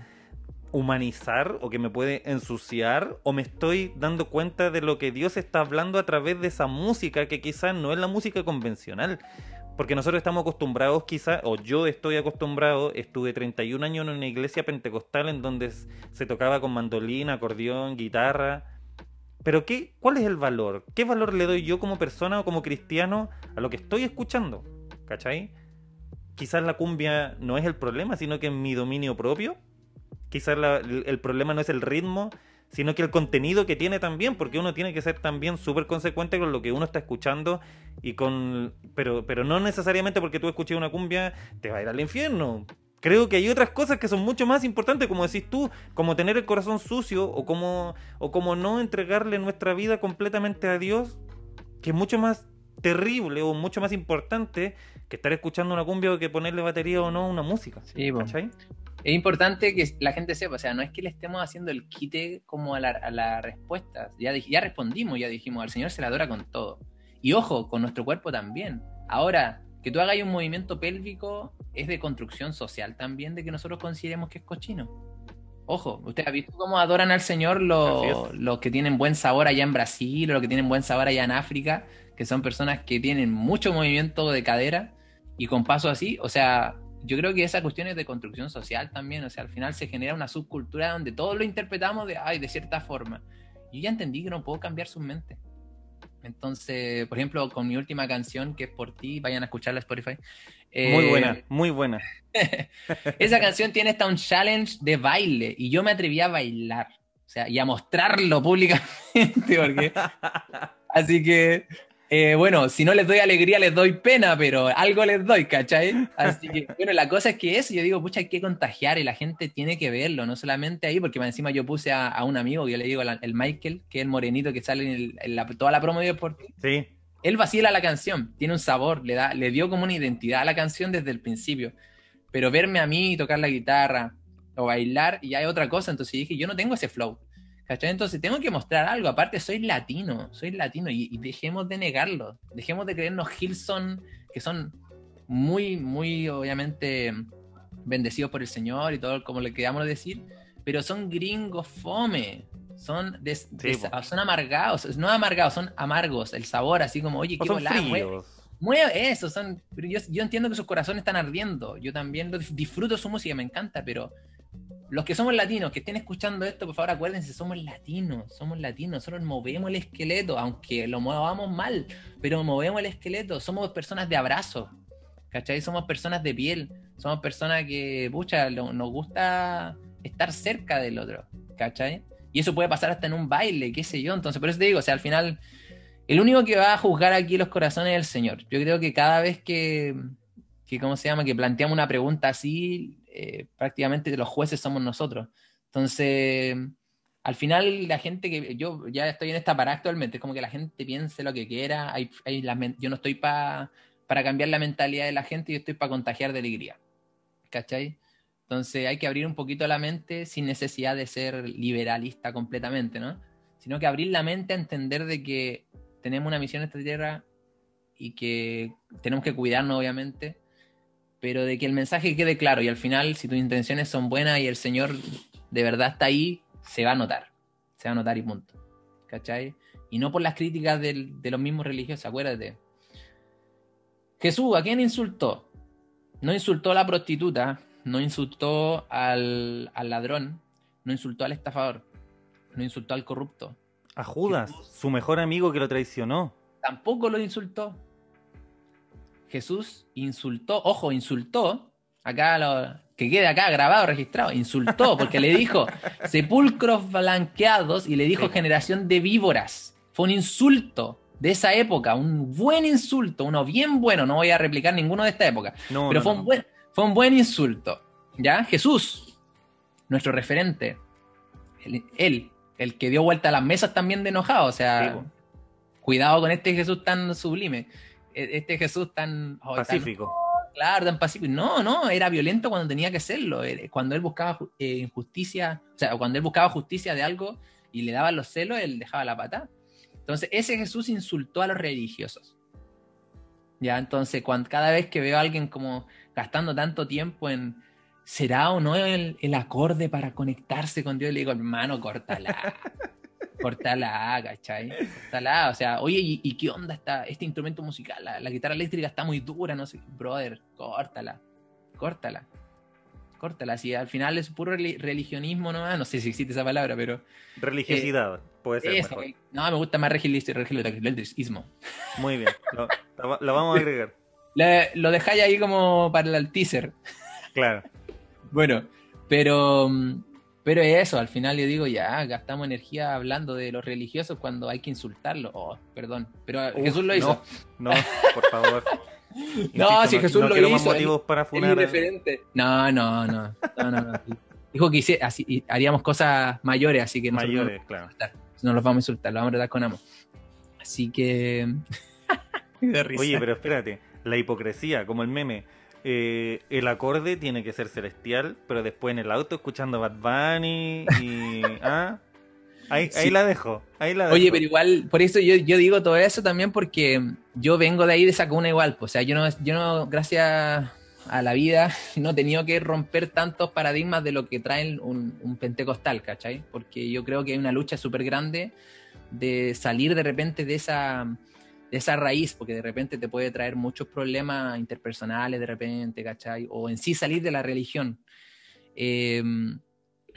humanizar o que me puede ensuciar o me estoy dando cuenta de lo que Dios está hablando a través de esa música que quizás no es la música convencional. Porque nosotros estamos acostumbrados quizás, o yo estoy acostumbrado, estuve 31 años en una iglesia pentecostal en donde se tocaba con mandolina, acordeón, guitarra. Pero ¿qué, ¿cuál es el valor? ¿Qué valor le doy yo como persona o como cristiano a lo que estoy escuchando? ¿Cachai? quizás la cumbia no es el problema, sino que es mi dominio propio. Quizás el, problema no es el ritmo, sino que el contenido que tiene también, porque uno tiene que ser también súper consecuente con lo que uno está escuchando y con... Pero, pero no necesariamente porque tú escuches una cumbia te va a ir al infierno. Creo que hay otras cosas que son mucho más importantes, como decís tú, como tener el corazón sucio o como, o como no entregarle nuestra vida completamente a Dios, que es mucho más terrible o mucho más importante que estar escuchando una cumbia o que ponerle batería o no a una música. Sí, Es importante que la gente sepa, o sea, no es que le estemos haciendo el quite como a la, respuesta. Ya, ya respondimos, ya dijimos, al Señor se le adora con todo. Y ojo, con nuestro cuerpo también. Ahora, que tú hagas un movimiento pélvico es de construcción social también, de que nosotros consideremos que es cochino. Ojo, ¿usted ha visto cómo adoran al Señor los, los que tienen buen sabor allá en Brasil o los que tienen buen sabor allá en África? Que son personas que tienen mucho movimiento de cadera y con paso así, o sea, yo creo que esa cuestión es de construcción social también, o sea, al final se genera una subcultura donde todos lo interpretamos de, ay, de cierta forma. Yo ya entendí que no puedo cambiar su mente. Entonces, por ejemplo, con mi última canción, que es por ti, vayan a escucharla Spotify. muy buena, eh, muy buena. esa canción tiene hasta un challenge de baile y yo me atreví a bailar, o sea, y a mostrarlo públicamente, porque... Así que eh, bueno, si no les doy alegría, les doy pena, pero algo les doy, ¿cachai? Así que, bueno, la cosa es que eso, yo digo, pucha, hay que contagiar y la gente tiene que verlo, no solamente ahí, porque encima yo puse a, un amigo, yo le digo, el Michael, que es el morenito que sale en, toda la promo de Deportivo. Sí. Él vacila la canción, tiene un sabor, le, da, le dio como una identidad a la canción desde el principio. Pero verme a mí tocar la guitarra o bailar, y hay otra cosa, entonces dije, yo no tengo ese flow. ¿Cachai? Entonces tengo que mostrar algo. Aparte, soy latino, soy latino y, dejemos de negarlo. Dejemos de creernos Hilson, que son muy, muy, obviamente, bendecidos por el Señor y todo como le queramos decir, pero son gringos fome. Son, son amargados, no amargados, son amargos. El sabor, así como, oye, qué volada, mueve, eso. Son, yo, yo entiendo que sus corazones están ardiendo. Yo también disfruto su música, me encanta, pero los que somos latinos, que estén escuchando esto, por favor acuérdense, somos latinos, somos latinos, nosotros movemos el esqueleto, aunque lo movamos mal, pero movemos el esqueleto, somos personas de abrazo, ¿cachai? Somos personas de piel, somos personas que, pucha, nos gusta estar cerca del otro. ¿cachai? Y eso puede pasar hasta en un baile, qué sé yo. Entonces, por eso te digo, o sea, al final, el único que va a juzgar aquí los corazones es el Señor. Yo creo que cada vez que, que ¿cómo se llama? Que planteamos una pregunta así, eh, prácticamente los jueces somos nosotros. Entonces, al final la gente que yo ya estoy en esta parada actualmente, es como que la gente piense lo que quiera, hay, yo no estoy para cambiar la mentalidad de la gente, yo estoy para contagiar de alegría. ¿Cachai? Entonces hay que abrir un poquito la mente sin necesidad de ser liberalista completamente, ¿no? Sino que abrir la mente a entender de que tenemos una misión en esta tierra y que tenemos que cuidarnos, obviamente, pero de que el mensaje quede claro y al final, si tus intenciones son buenas y el Señor de verdad está ahí, se va a notar. Se va a notar y punto. ¿Cachai? Y no por las críticas de los mismos religiosos, acuérdate. Jesús, ¿a quién insultó? No insultó a la prostituta, no insultó al, ladrón, no insultó al estafador, no insultó al corrupto. A Judas, su mejor amigo que lo traicionó. Tampoco lo insultó. Jesús insultó, ojo, insultó, acá lo, que quede acá grabado, registrado, insultó, porque le dijo sepulcros blanqueados y le dijo generación de víboras. Fue un insulto de esa época, un buen insulto, uno bien bueno, no voy a replicar ninguno de esta época, pero fue, Un buen, fue un buen insulto. ¿Ya? Jesús, nuestro referente, él, el que dio vuelta a las mesas también de enojado, o sea, cuidado con este Jesús tan sublime, este Jesús tan... Oh, Pacífico claro, tan pacífico. No, no, era violento cuando tenía que serlo. Eh, cuando él buscaba eh, injusticia, o sea, cuando él buscaba justicia de algo y le daban los celos, él dejaba la pata. Entonces, ese Jesús insultó a los religiosos. Ya, entonces, cuando, cada vez que veo a alguien como gastando tanto tiempo en, ¿será o no el, el acorde para conectarse con Dios? Le digo, hermano, córtala. Cortala, ¿cachai? Cortala, o sea, oye, ¿y, qué onda está este instrumento musical? La, guitarra eléctrica está muy dura, no sé, brother, córtala, córtala, córtala. Si al final es puro religionismo, no, no sé si existe esa palabra, pero. Religiosidad, puede ser. mejor. No, me gusta más religionismo. Muy bien, lo, vamos a agregar. lo dejáis ahí como para el teaser. Claro. Bueno, pero pero eso, al final yo digo, ya, gastamos energía hablando de los religiosos cuando hay que insultarlos. Oh, perdón. Pero Jesús lo hizo. No, por favor. no, si Jesús lo hizo. motivos para funar. No, no, no. no, no, Dijo que así, haríamos cosas mayores, así que Mayores, claro. No los vamos a insultar, los vamos a tratar con amo. Así que. Oye, pero espérate. La hipocresía, como el meme eh, el acorde tiene que ser celestial, pero después en el auto escuchando Bad Bunny y... ¿ah? Ahí, la dejo, ahí la Oye, pero igual, por eso yo, digo todo eso también porque yo vengo de ahí de esa cuna igual, pues, o sea, yo no, yo no, gracias a la vida, no he tenido que romper tantos paradigmas de lo que trae un, un pentecostal, ¿cachai? Porque yo creo que hay una lucha súper grande de salir de repente de esa de esa raíz, porque de repente te puede traer muchos problemas interpersonales de repente, ¿cachai? O en sí salir de la religión. Em,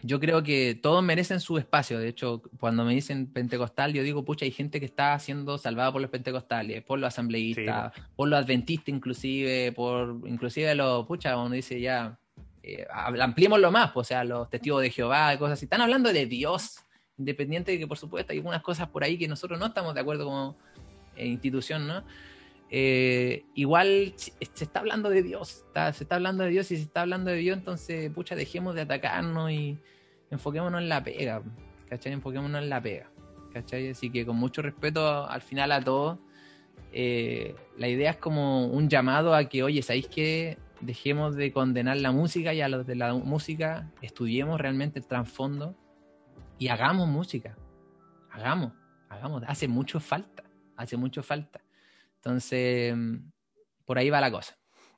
yo creo que todos merecen su espacio. De hecho, cuando me dicen pentecostal, yo digo, pucha, hay gente que está siendo salvada por los pentecostales, por los asambleístas, por los adventistas inclusive, por inclusive los, pucha, uno dice ya, eh, ampliémoslo más, pues, o sea, los testigos de Jehová, cosas así. Están hablando de Dios, independiente de que, por supuesto, hay algunas cosas por ahí que nosotros no estamos de acuerdo con eh, institución, ¿no? Eh, igual se está hablando de Dios, se está hablando de Dios y se está hablando de Dios, entonces, pucha, dejemos de atacarnos y enfoquémonos en la pega, ¿cachai? Enfoquémonos en la pega, ¿cachai? Así que con mucho respeto al final a todos, eh, la idea es como un llamado a que, oye, ¿sabéis que dejemos de condenar la música y a los de la música estudiemos realmente el trasfondo y hagamos música, hagamos, hagamos, hace mucho falta hace mucho falta. Entonces, por ahí va la cosa.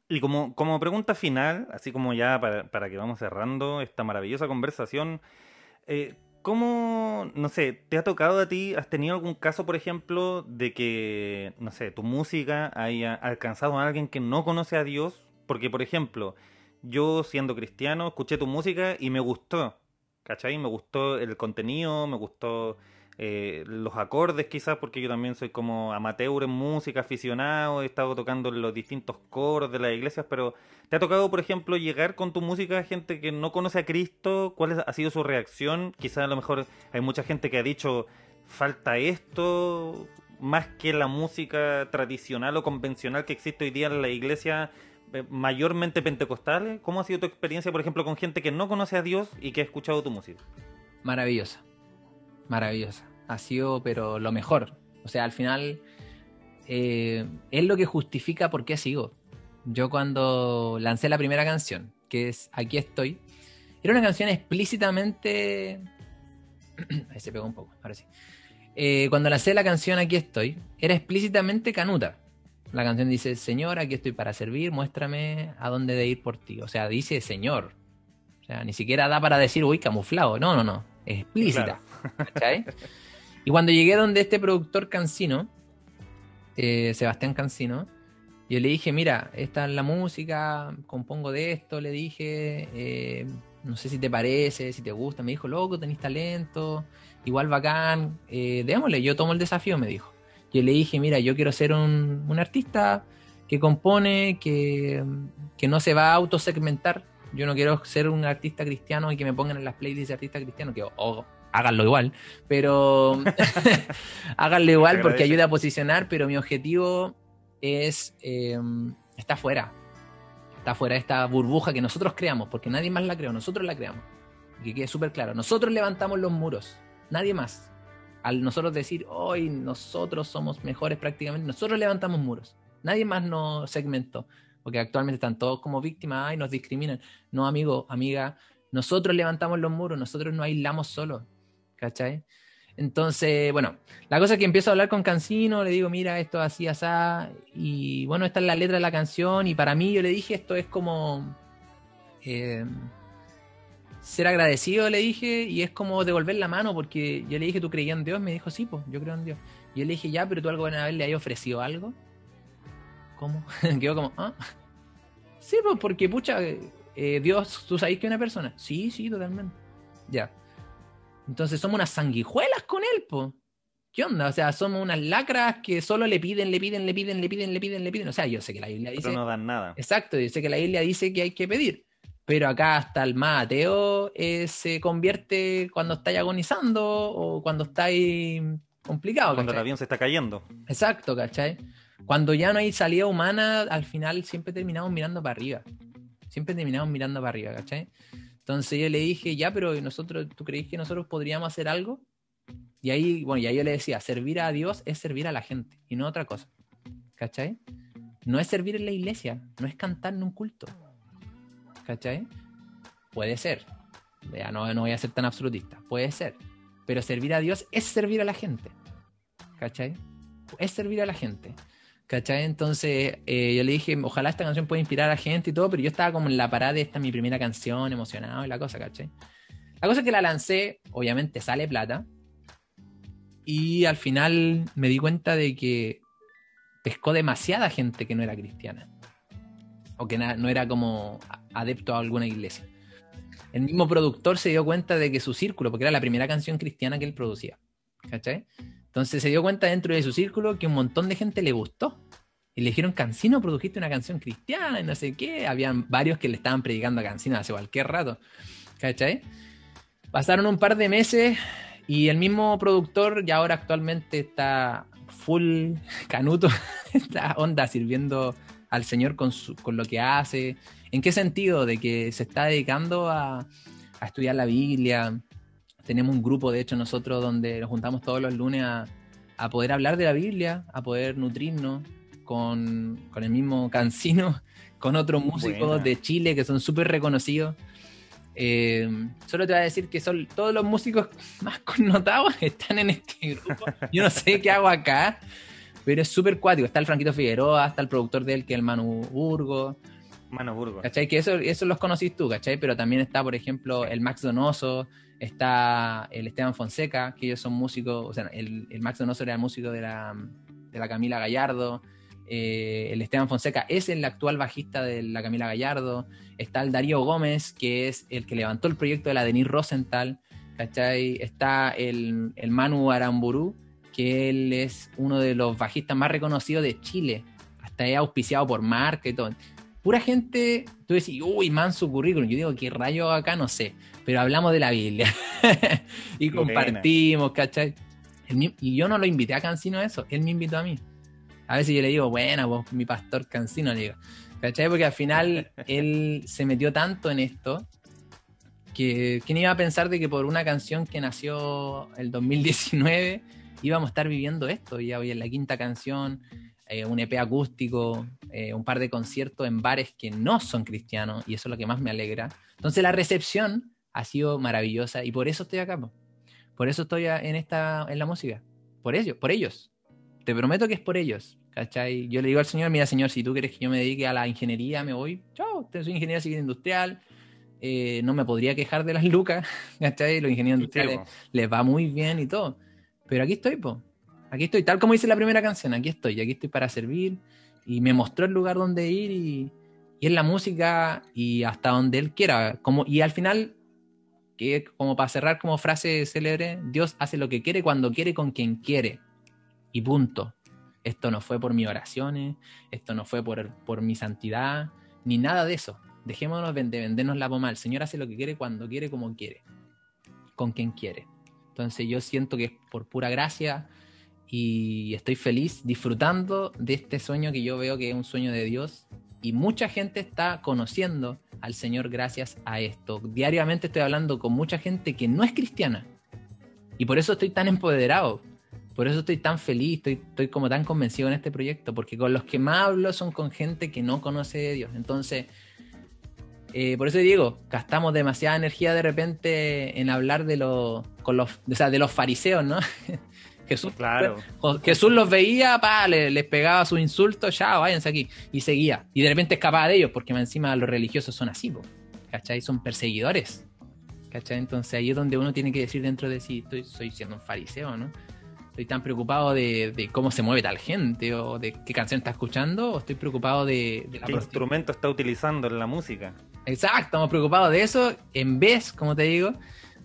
Y como, como pregunta final, así como ya para, que vamos cerrando esta maravillosa conversación, eh, ¿cómo, no sé, te ha tocado a ti, has tenido algún caso, por ejemplo, de que, no sé, tu música haya alcanzado a alguien que no conoce a Dios? Porque, por ejemplo, yo siendo cristiano, escuché tu música y me gustó, ¿cachai? Me gustó el contenido, me gustó eh, los acordes quizás, porque yo también soy como amateur en música, aficionado, he estado tocando los distintos coros de las iglesias, pero ¿te ha tocado, por ejemplo, llegar con tu música a gente que no conoce a Cristo? ¿Cuál ha sido su reacción? Quizás a lo mejor hay mucha gente que ha dicho, falta esto, más que la música tradicional o convencional que existe hoy día en la iglesia eh, mayormente pentecostales. ¿Cómo ha sido tu experiencia, por ejemplo, con gente que no conoce a Dios y que ha escuchado tu música? Maravillosa, maravillosa. Ha sido, pero lo mejor. O sea, al final eh, es lo que justifica por qué sigo. Yo cuando lancé la primera canción, que es Aquí estoy, era una canción explícitamente... Ahí se pegó un poco, ahora sí. Eh, cuando lancé la canción Aquí estoy, era explícitamente canuta. La canción dice, Señor, aquí estoy para servir, muéstrame a dónde de ir por ti. O sea, dice Señor. O sea, ni siquiera da para decir, uy, camuflado. No, no, no. Es explícita. y cuando llegué donde este productor Cancino, eh, Sebastián Cancino, yo le dije, mira, esta es la música, compongo de esto, le dije, eh, no sé si te parece, si te gusta. Me dijo, loco, tenés talento, igual bacán, eh, démosle, yo tomo el desafío, me dijo. Yo le dije, mira, yo quiero ser un, artista que compone, que, no se va a autosegmentar. Yo no quiero ser un artista cristiano y que me pongan en las playlists de artista cristiano, que háganlo igual, pero háganlo igual porque ayuda a posicionar, pero mi objetivo es, em, está fuera, está fuera de esta burbuja que nosotros creamos, porque nadie más la creó, nosotros la creamos. Que quede súper claro, nosotros levantamos los muros, nadie más al nosotros decir, hoy nosotros somos mejores prácticamente, nosotros levantamos muros. Nadie más nos segmentó, porque actualmente están todos como víctimas y nos discriminan. No, amigo, amiga, nosotros levantamos los muros, nosotros no aislamos solo. ¿Cachai? Entonces, bueno, la cosa es que empiezo a hablar con Cancino, le digo, mira, esto así, así, y bueno, esta es la letra de la canción, y para mí yo le dije, esto es como... Eh, ser agradecido, le dije, y es como devolver la mano, porque yo le dije, ¿tú creías en Dios? Me dijo, sí, pues, yo creo en Dios. Y yo le dije, ya, pero tú algo van a haberle ahí ofrecido algo. ¿Cómo? Quedó como, ¿ah? Sí, pues, porque, pucha, eh, Dios, ¿tú sabes que es una persona? Sí, sí, totalmente. Ya. Entonces somos unas sanguijuelas con él, pues. ¿Qué onda? O sea, somos unas lacras que solo le piden, le piden, le piden, le piden, le piden, le piden. O sea, yo sé que la Biblia dice. Pero no dan nada. Exacto, yo sé que la Biblia dice que hay que pedir pero acá hasta el más ateo eh, se convierte cuando estáis agonizando o cuando estáis complicado. Cuando el avión se está cayendo. Exacto, ¿cachai? Cuando ya no hay salida humana, al final siempre terminamos mirando para arriba. Siempre terminamos mirando para arriba, ¿cachai? Entonces yo le dije, ya, pero nosotros, ¿tú creéis que nosotros podríamos hacer algo? Y ahí, bueno, ya yo le decía, servir a Dios es servir a la gente y no otra cosa. ¿Cachai? No es servir en la iglesia, no es cantar en un culto ¿cachai? Puede ser. Ya no, no voy a ser tan absolutista. Puede ser. Pero servir a Dios es servir a la gente. ¿Cachai? Es servir a la gente. ¿Cachai? Entonces eh, yo le dije, ojalá esta canción pueda inspirar a gente y todo, pero yo estaba como en la parada de esta mi primera canción, emocionado y la cosa, ¿cachai? La cosa es que la lancé, obviamente sale plata, y al final me di cuenta de que pescó demasiada gente que no era cristiana o que no era como adepto a alguna iglesia. El mismo productor se dio cuenta de que su círculo, porque era la primera canción cristiana que él producía, ¿cachai? Entonces se dio cuenta dentro de su círculo que un montón de gente le gustó. Y le dijeron, Cancino, produjiste una canción cristiana y no sé qué. Habían varios que le estaban predicando a Cancino hace cualquier rato. ¿Cachai? Pasaron un par de meses y el mismo productor ya ahora actualmente está full canuto, está onda sirviendo al Señor con, con lo que hace. ¿En qué sentido? De que se está dedicando a, estudiar la Biblia. Tenemos un grupo, de hecho, nosotros donde nos juntamos todos los lunes a, poder hablar de la Biblia, a poder nutrirnos con, el mismo Cancino, con otros músicos de Chile que son súper reconocidos. Eh, solo te voy a decir que son todos los músicos más connotados están en este grupo. Yo no sé qué hago acá, pero es súper cuático. Está el Franquito Figueroa, está el productor de él, que es el Manu Burgo. Manu Burgo. ¿Cachai? Que eso, eso los conocís tú, ¿cachai? Pero también está, por ejemplo, el Max Donoso, está el Esteban Fonseca, que ellos son músicos, o sea, el, Max Donoso era el músico de la, de la Camila Gallardo. Eh, el Esteban Fonseca es el actual bajista de la Camila Gallardo. Está el Darío Gómez, que es el que levantó el proyecto de la Denis Rosenthal. ¿cachai? Está el, el Manu Aramburu, que él es uno de los bajistas más reconocidos de Chile. Hasta es auspiciado por marca y todo. Pura gente, tú decís, uy, man su currículum. Yo digo, ¿qué rayo acá? No sé. Pero hablamos de la Biblia. y compartimos, ¿cachai? y yo no lo invité a Cancino a eso, él me invitó a mí. A veces yo le digo, bueno, vos, mi pastor Cancino, le digo. ¿Cachai? Porque al final él se metió tanto en esto que quién iba a pensar de que por una canción que nació el 2019 íbamos a estar viviendo esto. Ya hoy en la quinta canción, eh, un EP acústico, eh, un par de conciertos en bares que no son cristianos y eso es lo que más me alegra. Entonces la recepción ha sido maravillosa y por eso estoy acá. Por eso estoy en esta en la música. Por ellos, por ellos. Te prometo que es por ellos. ¿Cachai? Yo le digo al señor, mira señor, si tú quieres que yo me dedique a la ingeniería, me voy. Chao, soy ingeniero civil industrial, eh, no me podría quejar de las lucas, ¿cachai? Los ingenieros industriales les va muy bien y todo. Pero aquí estoy, po. Aquí estoy, tal como dice la primera canción, aquí estoy, aquí estoy para servir. Y me mostró el lugar donde ir y, y es la música y hasta donde él quiera. Como, y al final, que como para cerrar como frase célebre, Dios hace lo que quiere cuando quiere con quien quiere. Y punto. Esto no fue por mis oraciones, esto no fue por, por mi santidad, ni nada de eso. Dejémonos de vendernos la pomada. El Señor hace lo que quiere cuando quiere, como quiere, con quien quiere. Entonces yo siento que es por pura gracia y estoy feliz disfrutando de este sueño que yo veo que es un sueño de Dios y mucha gente está conociendo al Señor gracias a esto. Diariamente estoy hablando con mucha gente que no es cristiana y por eso estoy tan empoderado, por eso estoy tan feliz, estoy, estoy como tan convencido en este proyecto, porque con los que más hablo son con gente que no conoce de Dios. Entonces, eh, por eso digo, gastamos demasiada energía de repente en hablar de los, con los, de los fariseos, ¿no? Jesús, claro. Jesús los veía, pa, les, pegaba su insulto, ya, váyanse aquí, y seguía. Y de repente escapaba de ellos, porque encima los religiosos son así, ¿cachai? Son perseguidores, ¿cachai? Entonces ahí es donde uno tiene que decir dentro de sí, estoy, soy siendo un fariseo, ¿no? estoy tan preocupado de, cómo se mueve tal gente o de qué canción está escuchando o estoy preocupado de, qué instrumento está utilizando en la música. Exacto, estamos preocupados de eso en vez, como te digo,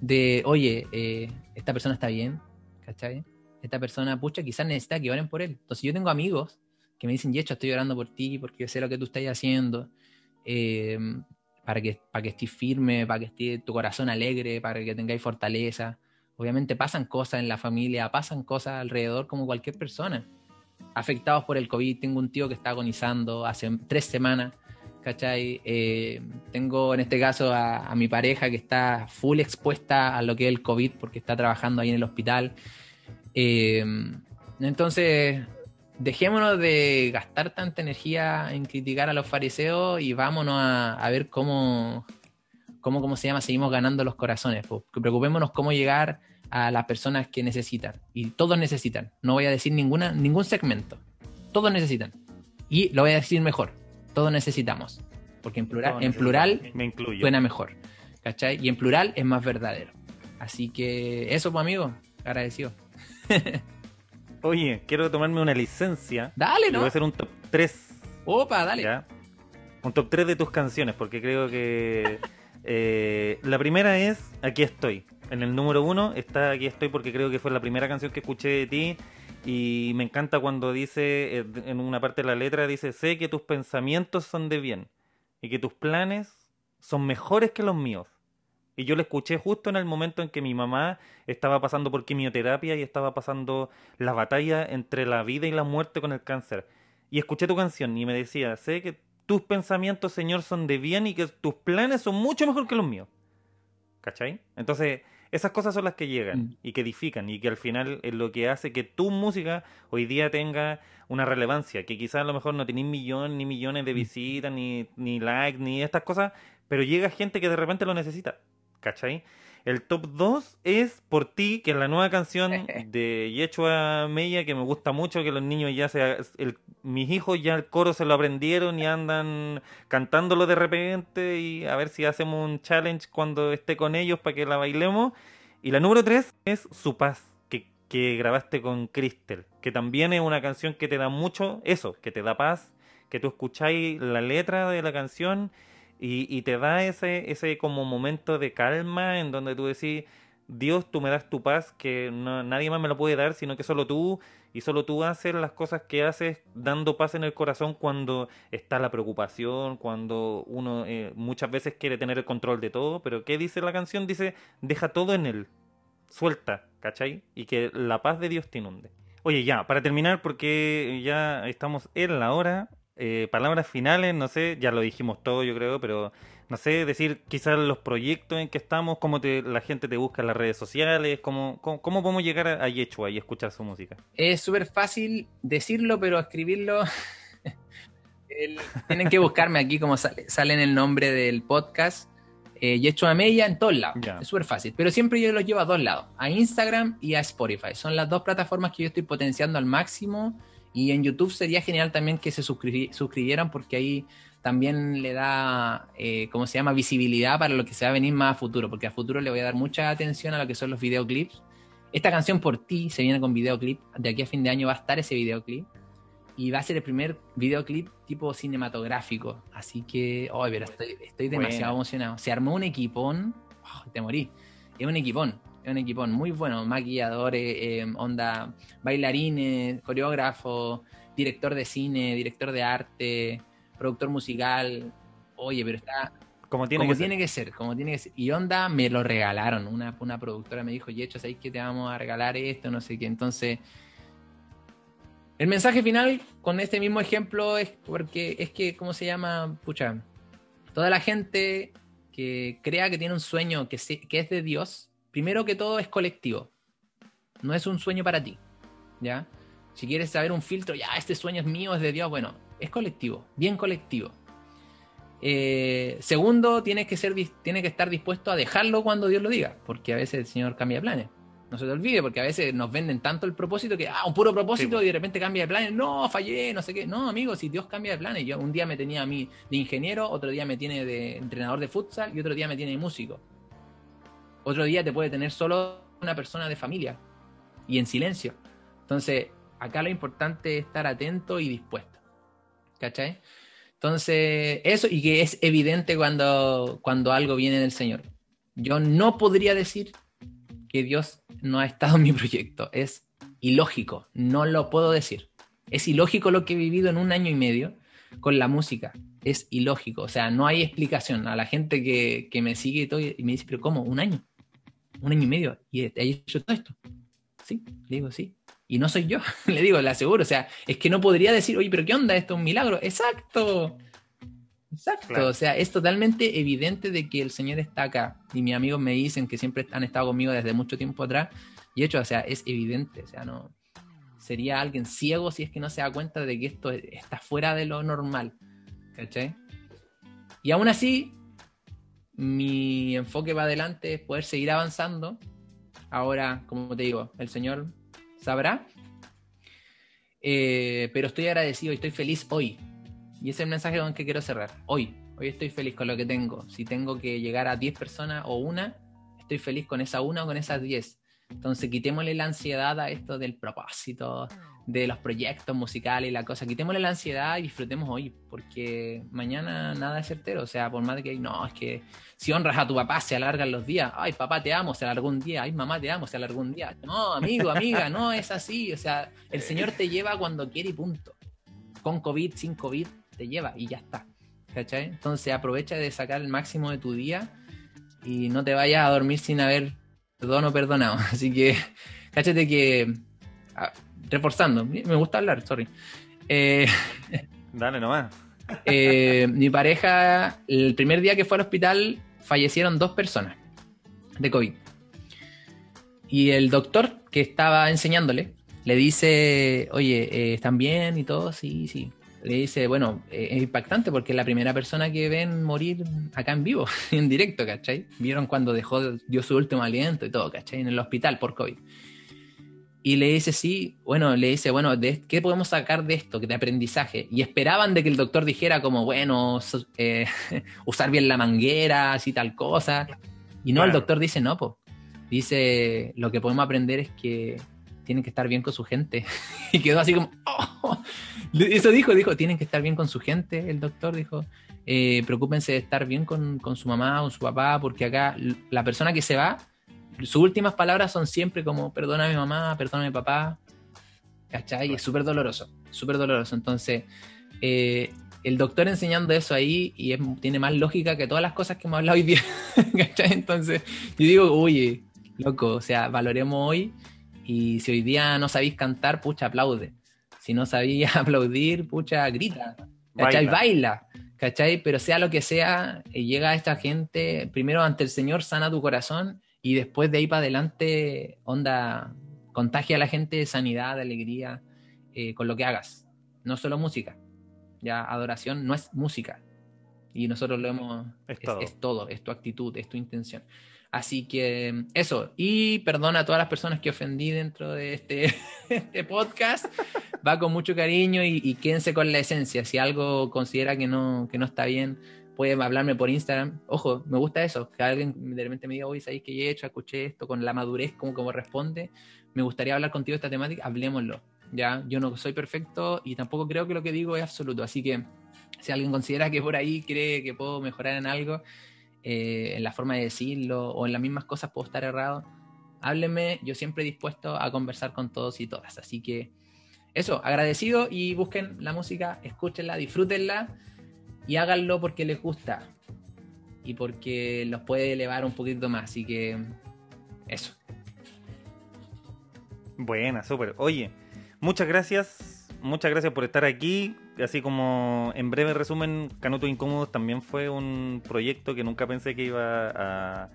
de, oye, eh, esta persona está bien, ¿cachai? Esta persona, pucha, quizás necesita que oren por él. Entonces yo tengo amigos que me dicen, Yecho, estoy orando por ti porque yo sé lo que tú estás haciendo. Eh, para que, para que estés firme, para que esté tu corazón alegre, para que tengáis fortaleza. Obviamente pasan cosas en la familia, pasan cosas alrededor como cualquier persona. Afectados por el COVID, tengo un tío que está agonizando hace tres semanas, ¿cachai? Eh, tengo en este caso a, mi pareja que está full expuesta a lo que es el COVID porque está trabajando ahí en el hospital. Eh, entonces, dejémonos de gastar tanta energía en criticar a los fariseos y vámonos a ver cómo, cómo, cómo se llama, seguimos ganando los corazones. Preocupémonos cómo llegar a las personas que necesitan. Y todos necesitan. No voy a decir ninguna, ningún segmento. Todos necesitan. Y lo voy a decir mejor. Todos necesitamos. Porque en plural, en plural Me suena mejor. ¿Cachai? Y en plural es más verdadero. Así que eso, pues amigo. Agradecido. Oye, quiero tomarme una licencia. Dale, ¿no? Voy a hacer un top 3. Opa, dale. Un top 3 de tus canciones, porque creo que eh, la primera es Aquí estoy. En el número uno está Aquí estoy porque creo que fue la primera canción que escuché de ti y me encanta cuando dice, eh, en una parte de la letra dice, sé que tus pensamientos son de bien y que tus planes son mejores que los míos. Y yo la escuché justo en el momento en que mi mamá estaba pasando por quimioterapia y estaba pasando la batalla entre la vida y la muerte con el cáncer. Y escuché tu canción y me decía, sé que tus pensamientos, Señor, son de bien y que tus planes son mucho mejor que los míos. ¿Cachai? Entonces, esas cosas son las que llegan mm. y que edifican y que al final es lo que hace que tu música hoy día tenga una relevancia, que quizás a lo mejor no tenéis millones ni millones de mm. visitas, ni, ni likes, ni estas cosas, pero llega gente que de repente lo necesita. ¿Cachai? El top 2 es Por ti, que es la nueva canción de Yechua Meya, que me gusta mucho, que los niños ya se... mis hijos ya el coro se lo aprendieron y andan cantándolo de repente y a ver si hacemos un challenge cuando esté con ellos para que la bailemos. Y la número 3 es Su Paz, que, que grabaste con Crystal, que también es una canción que te da mucho eso, que te da paz, que tú escucháis la letra de la canción y, te da ese, ese como momento de calma en donde tú decís, Dios, tú me das tu paz, que nadie más me la puede dar, sino que solo tú, y solo tú haces las cosas que haces dando paz en el corazón cuando está la preocupación, cuando uno eh, muchas veces quiere tener el control de todo, pero ¿qué dice la canción? Dice, deja todo en él, suelta, ¿cachai? Y que la paz de Dios te inunde. Oye, ya, para terminar, porque ya estamos en la hora, eh, palabras finales, no sé, ya lo dijimos todo yo creo, pero no sé, decir quizás los proyectos en que estamos, cómo te, la gente te busca en las redes sociales, cómo, cómo, podemos llegar a, Yechua y escuchar su música. Es súper fácil decirlo, pero escribirlo... tienen que buscarme aquí como sale, en el nombre del podcast. Eh, Yechua Mella en todos lados. Es súper fácil. Pero siempre yo los llevo a dos lados, a Instagram y a Spotify. Son las dos plataformas que yo estoy potenciando al máximo. Y en YouTube sería genial también que se suscribieran porque ahí también le da, eh, ¿cómo se llama?, visibilidad para lo que se va a venir más a futuro, porque a futuro le voy a dar mucha atención a lo que son los videoclips. Esta canción por ti se viene con videoclip, de aquí a fin de año va a estar ese videoclip. Y va a ser el primer videoclip tipo cinematográfico, así que, oh, pero estoy, estoy demasiado emocionado. Se armó un equipón, oh, te morí, es un equipón, es un equipón muy bueno, maquilladores, eh, onda, bailarines, coreógrafo, director de cine, director de arte, productor musical, oye, pero está como tiene, que, tiene ser. que ser, como tiene que ser. Y Onda me lo regalaron, una, una productora me dijo, Yecho, ¿sabes que te vamos a regalar esto? No sé qué. Entonces, el mensaje final con este mismo ejemplo es porque es que, ¿cómo se llama? Pucha, toda la gente que crea que tiene un sueño que, que es de Dios, primero que todo es colectivo. No es un sueño para ti, ¿ya? Si quieres saber un filtro, ya, este sueño es mío, es de Dios, bueno, es colectivo, bien colectivo. Eh, segundo, tienes que, ser, tienes que estar dispuesto a dejarlo cuando Dios lo diga, porque a veces el Señor cambia de planes. No se te olvide, porque a veces nos venden tanto el propósito que, ah, un puro propósito y de repente cambia de planes. No, fallé, no sé qué. No, amigo, si Dios cambia de planes. Yo un día me tenía a mí de ingeniero, otro día me tiene de entrenador de futsal y otro día me tiene de músico. Otro día te puede tener solo una persona de familia y en silencio. Entonces, acá lo importante es estar atento y dispuesto. ¿Cachai? Entonces, eso, y que es evidente cuando, cuando algo viene del Señor. Yo no podría decir que Dios no ha estado en mi proyecto. Es ilógico, no lo puedo decir. Es ilógico lo que he vivido en un año y medio con la música. Es ilógico, o sea, no hay explicación. A la gente que, que me sigue y, todo, y me dice, pero ¿cómo? ¿Un año? ¿Un año y medio? ¿Y he hecho todo esto? Sí, le digo, sí. Y no soy yo, le digo, le aseguro. O sea, es que no podría decir, oye, pero ¿qué onda? Esto es un milagro. Exacto. Exacto. O sea, es totalmente evidente de que el Señor está acá. Y mis amigos me dicen que siempre han estado conmigo desde mucho tiempo atrás. Y de hecho, o sea, es evidente. O sea, no. Sería alguien ciego si es que no se da cuenta de que esto está fuera de lo normal. ¿Cachai? Y aún así, mi enfoque va adelante es poder seguir avanzando. Ahora, como te digo, el Señor sabrá. Eh, pero estoy agradecido y estoy feliz hoy. Y ese es el mensaje con que quiero cerrar. Hoy. Hoy estoy feliz con lo que tengo. Si tengo que llegar a 10 personas o una, estoy feliz con esa una o con esas 10. Entonces quitémosle la ansiedad a esto del propósito, de los proyectos musicales y la cosa. Quitémosle la ansiedad y disfrutemos hoy, porque mañana nada es certero. O sea, por más que no, es que si honras a tu papá se alargan los días. Ay, papá te amo, se alargó un día. Ay, mamá te amo, se alargó un día. No, amigo, amiga, no es así. O sea, el Señor te lleva cuando quiere y punto. Con COVID, sin COVID, te lleva y ya está. ¿Cachai? Entonces aprovecha de sacar el máximo de tu día y no te vayas a dormir sin haber perdón o perdonado. Así que, cáchate que, ah, reforzando, me gusta hablar, sorry. Eh, Dale nomás. Eh, mi pareja, el primer día que fue al hospital, fallecieron dos personas de COVID. Y el doctor que estaba enseñándole le dice, oye, eh, ¿están bien y todo? Sí, sí le dice, bueno, eh, es impactante porque es la primera persona que ven morir acá en vivo, en directo, ¿cachai? Vieron cuando dejó, dio su último aliento y todo, ¿cachai? En el hospital por COVID. Y le dice, sí, bueno, le dice, bueno, ¿qué podemos sacar de esto, de aprendizaje? Y esperaban de que el doctor dijera como, bueno, eh, usar bien la manguera, así tal cosa. Y no, el doctor dice, no, pues. Dice, lo que podemos aprender es que tienen que estar bien con su gente. y quedó así como, oh". eso dijo, dijo, tienen que estar bien con su gente, el doctor dijo, eh, preocúpense de estar bien con, su mamá o su papá, porque acá la persona que se va sus últimas palabras son siempre como, perdona a mi mamá, perdona a mi papá, ¿cachai? Y es súper doloroso, súper doloroso. Entonces, eh, el doctor enseñando eso ahí y tiene más lógica que todas las cosas que hemos hablado hoy día, ¿cachai? Entonces, yo digo, oye, loco, o sea, valoremos hoy y si hoy día no sabéis cantar, pucha, aplaude. Si no sabías aplaudir, pucha, grita. ¿Cachai? Baila. ¿Cachai? Pero sea lo que sea, eh, llega a esta gente, primero ante el Señor sana tu corazón y después de ahí para adelante, onda, contagia a la gente de sanidad, de alegría, eh, con lo que hagas. No solo música. Ya adoración no es música. Y nosotros lo hemos... Es, es todo, es tu actitud, es tu intención. Así que eso, y perdona a todas las personas que ofendí dentro de este, este podcast, va con mucho cariño y, quédense con la esencia. Si algo considera que no, que no está bien, puede hablarme por Instagram. Ojo, me gusta eso, que alguien de repente me diga, oye, ¿sabéis que he hecho? Escuché esto con la madurez, como, como responde. Me gustaría hablar contigo de esta temática, hablemoslo. Ya, yo no soy perfecto y tampoco creo que lo que digo es absoluto, así que si alguien considera que por ahí cree que puedo mejorar en algo, eh, en la forma de decirlo o en las mismas cosas puedo estar errado, háblenme, yo siempre dispuesto a conversar con todos y todas. Así que eso, agradecido y busquen la música, escúchenla, disfrútenla y háganlo porque les gusta y porque los puede elevar un poquito más. Así que eso. Buena, súper. Oye, muchas gracias muchas gracias por estar aquí. Así como en breve resumen, Canutos Incómodos también fue un proyecto que nunca pensé que iba a,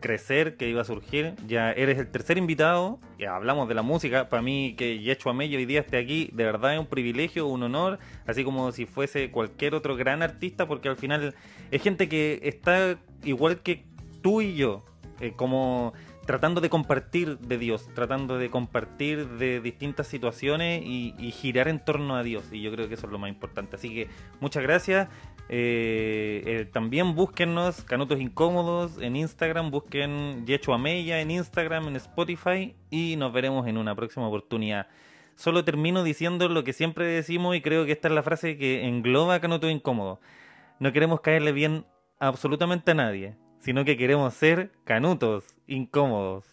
crecer, que iba a surgir. Ya eres el tercer invitado, ya hablamos de la música. Para mí, que Yecho Amello hoy día esté aquí, de verdad es un privilegio, un honor, así como si fuese cualquier otro gran artista, porque al final es gente que está igual que tú y yo. Eh, como tratando de compartir de Dios, tratando de compartir de distintas situaciones y, girar en torno a Dios. Y yo creo que eso es lo más importante. Así que muchas gracias. Eh, eh, también búsquennos Canutos Incómodos en Instagram, busquen Yecho Amella en Instagram, en Spotify y nos veremos en una próxima oportunidad. Solo termino diciendo lo que siempre decimos y creo que esta es la frase que engloba Canutos Incómodos. No queremos caerle bien absolutamente a nadie sino que queremos ser canutos, incómodos.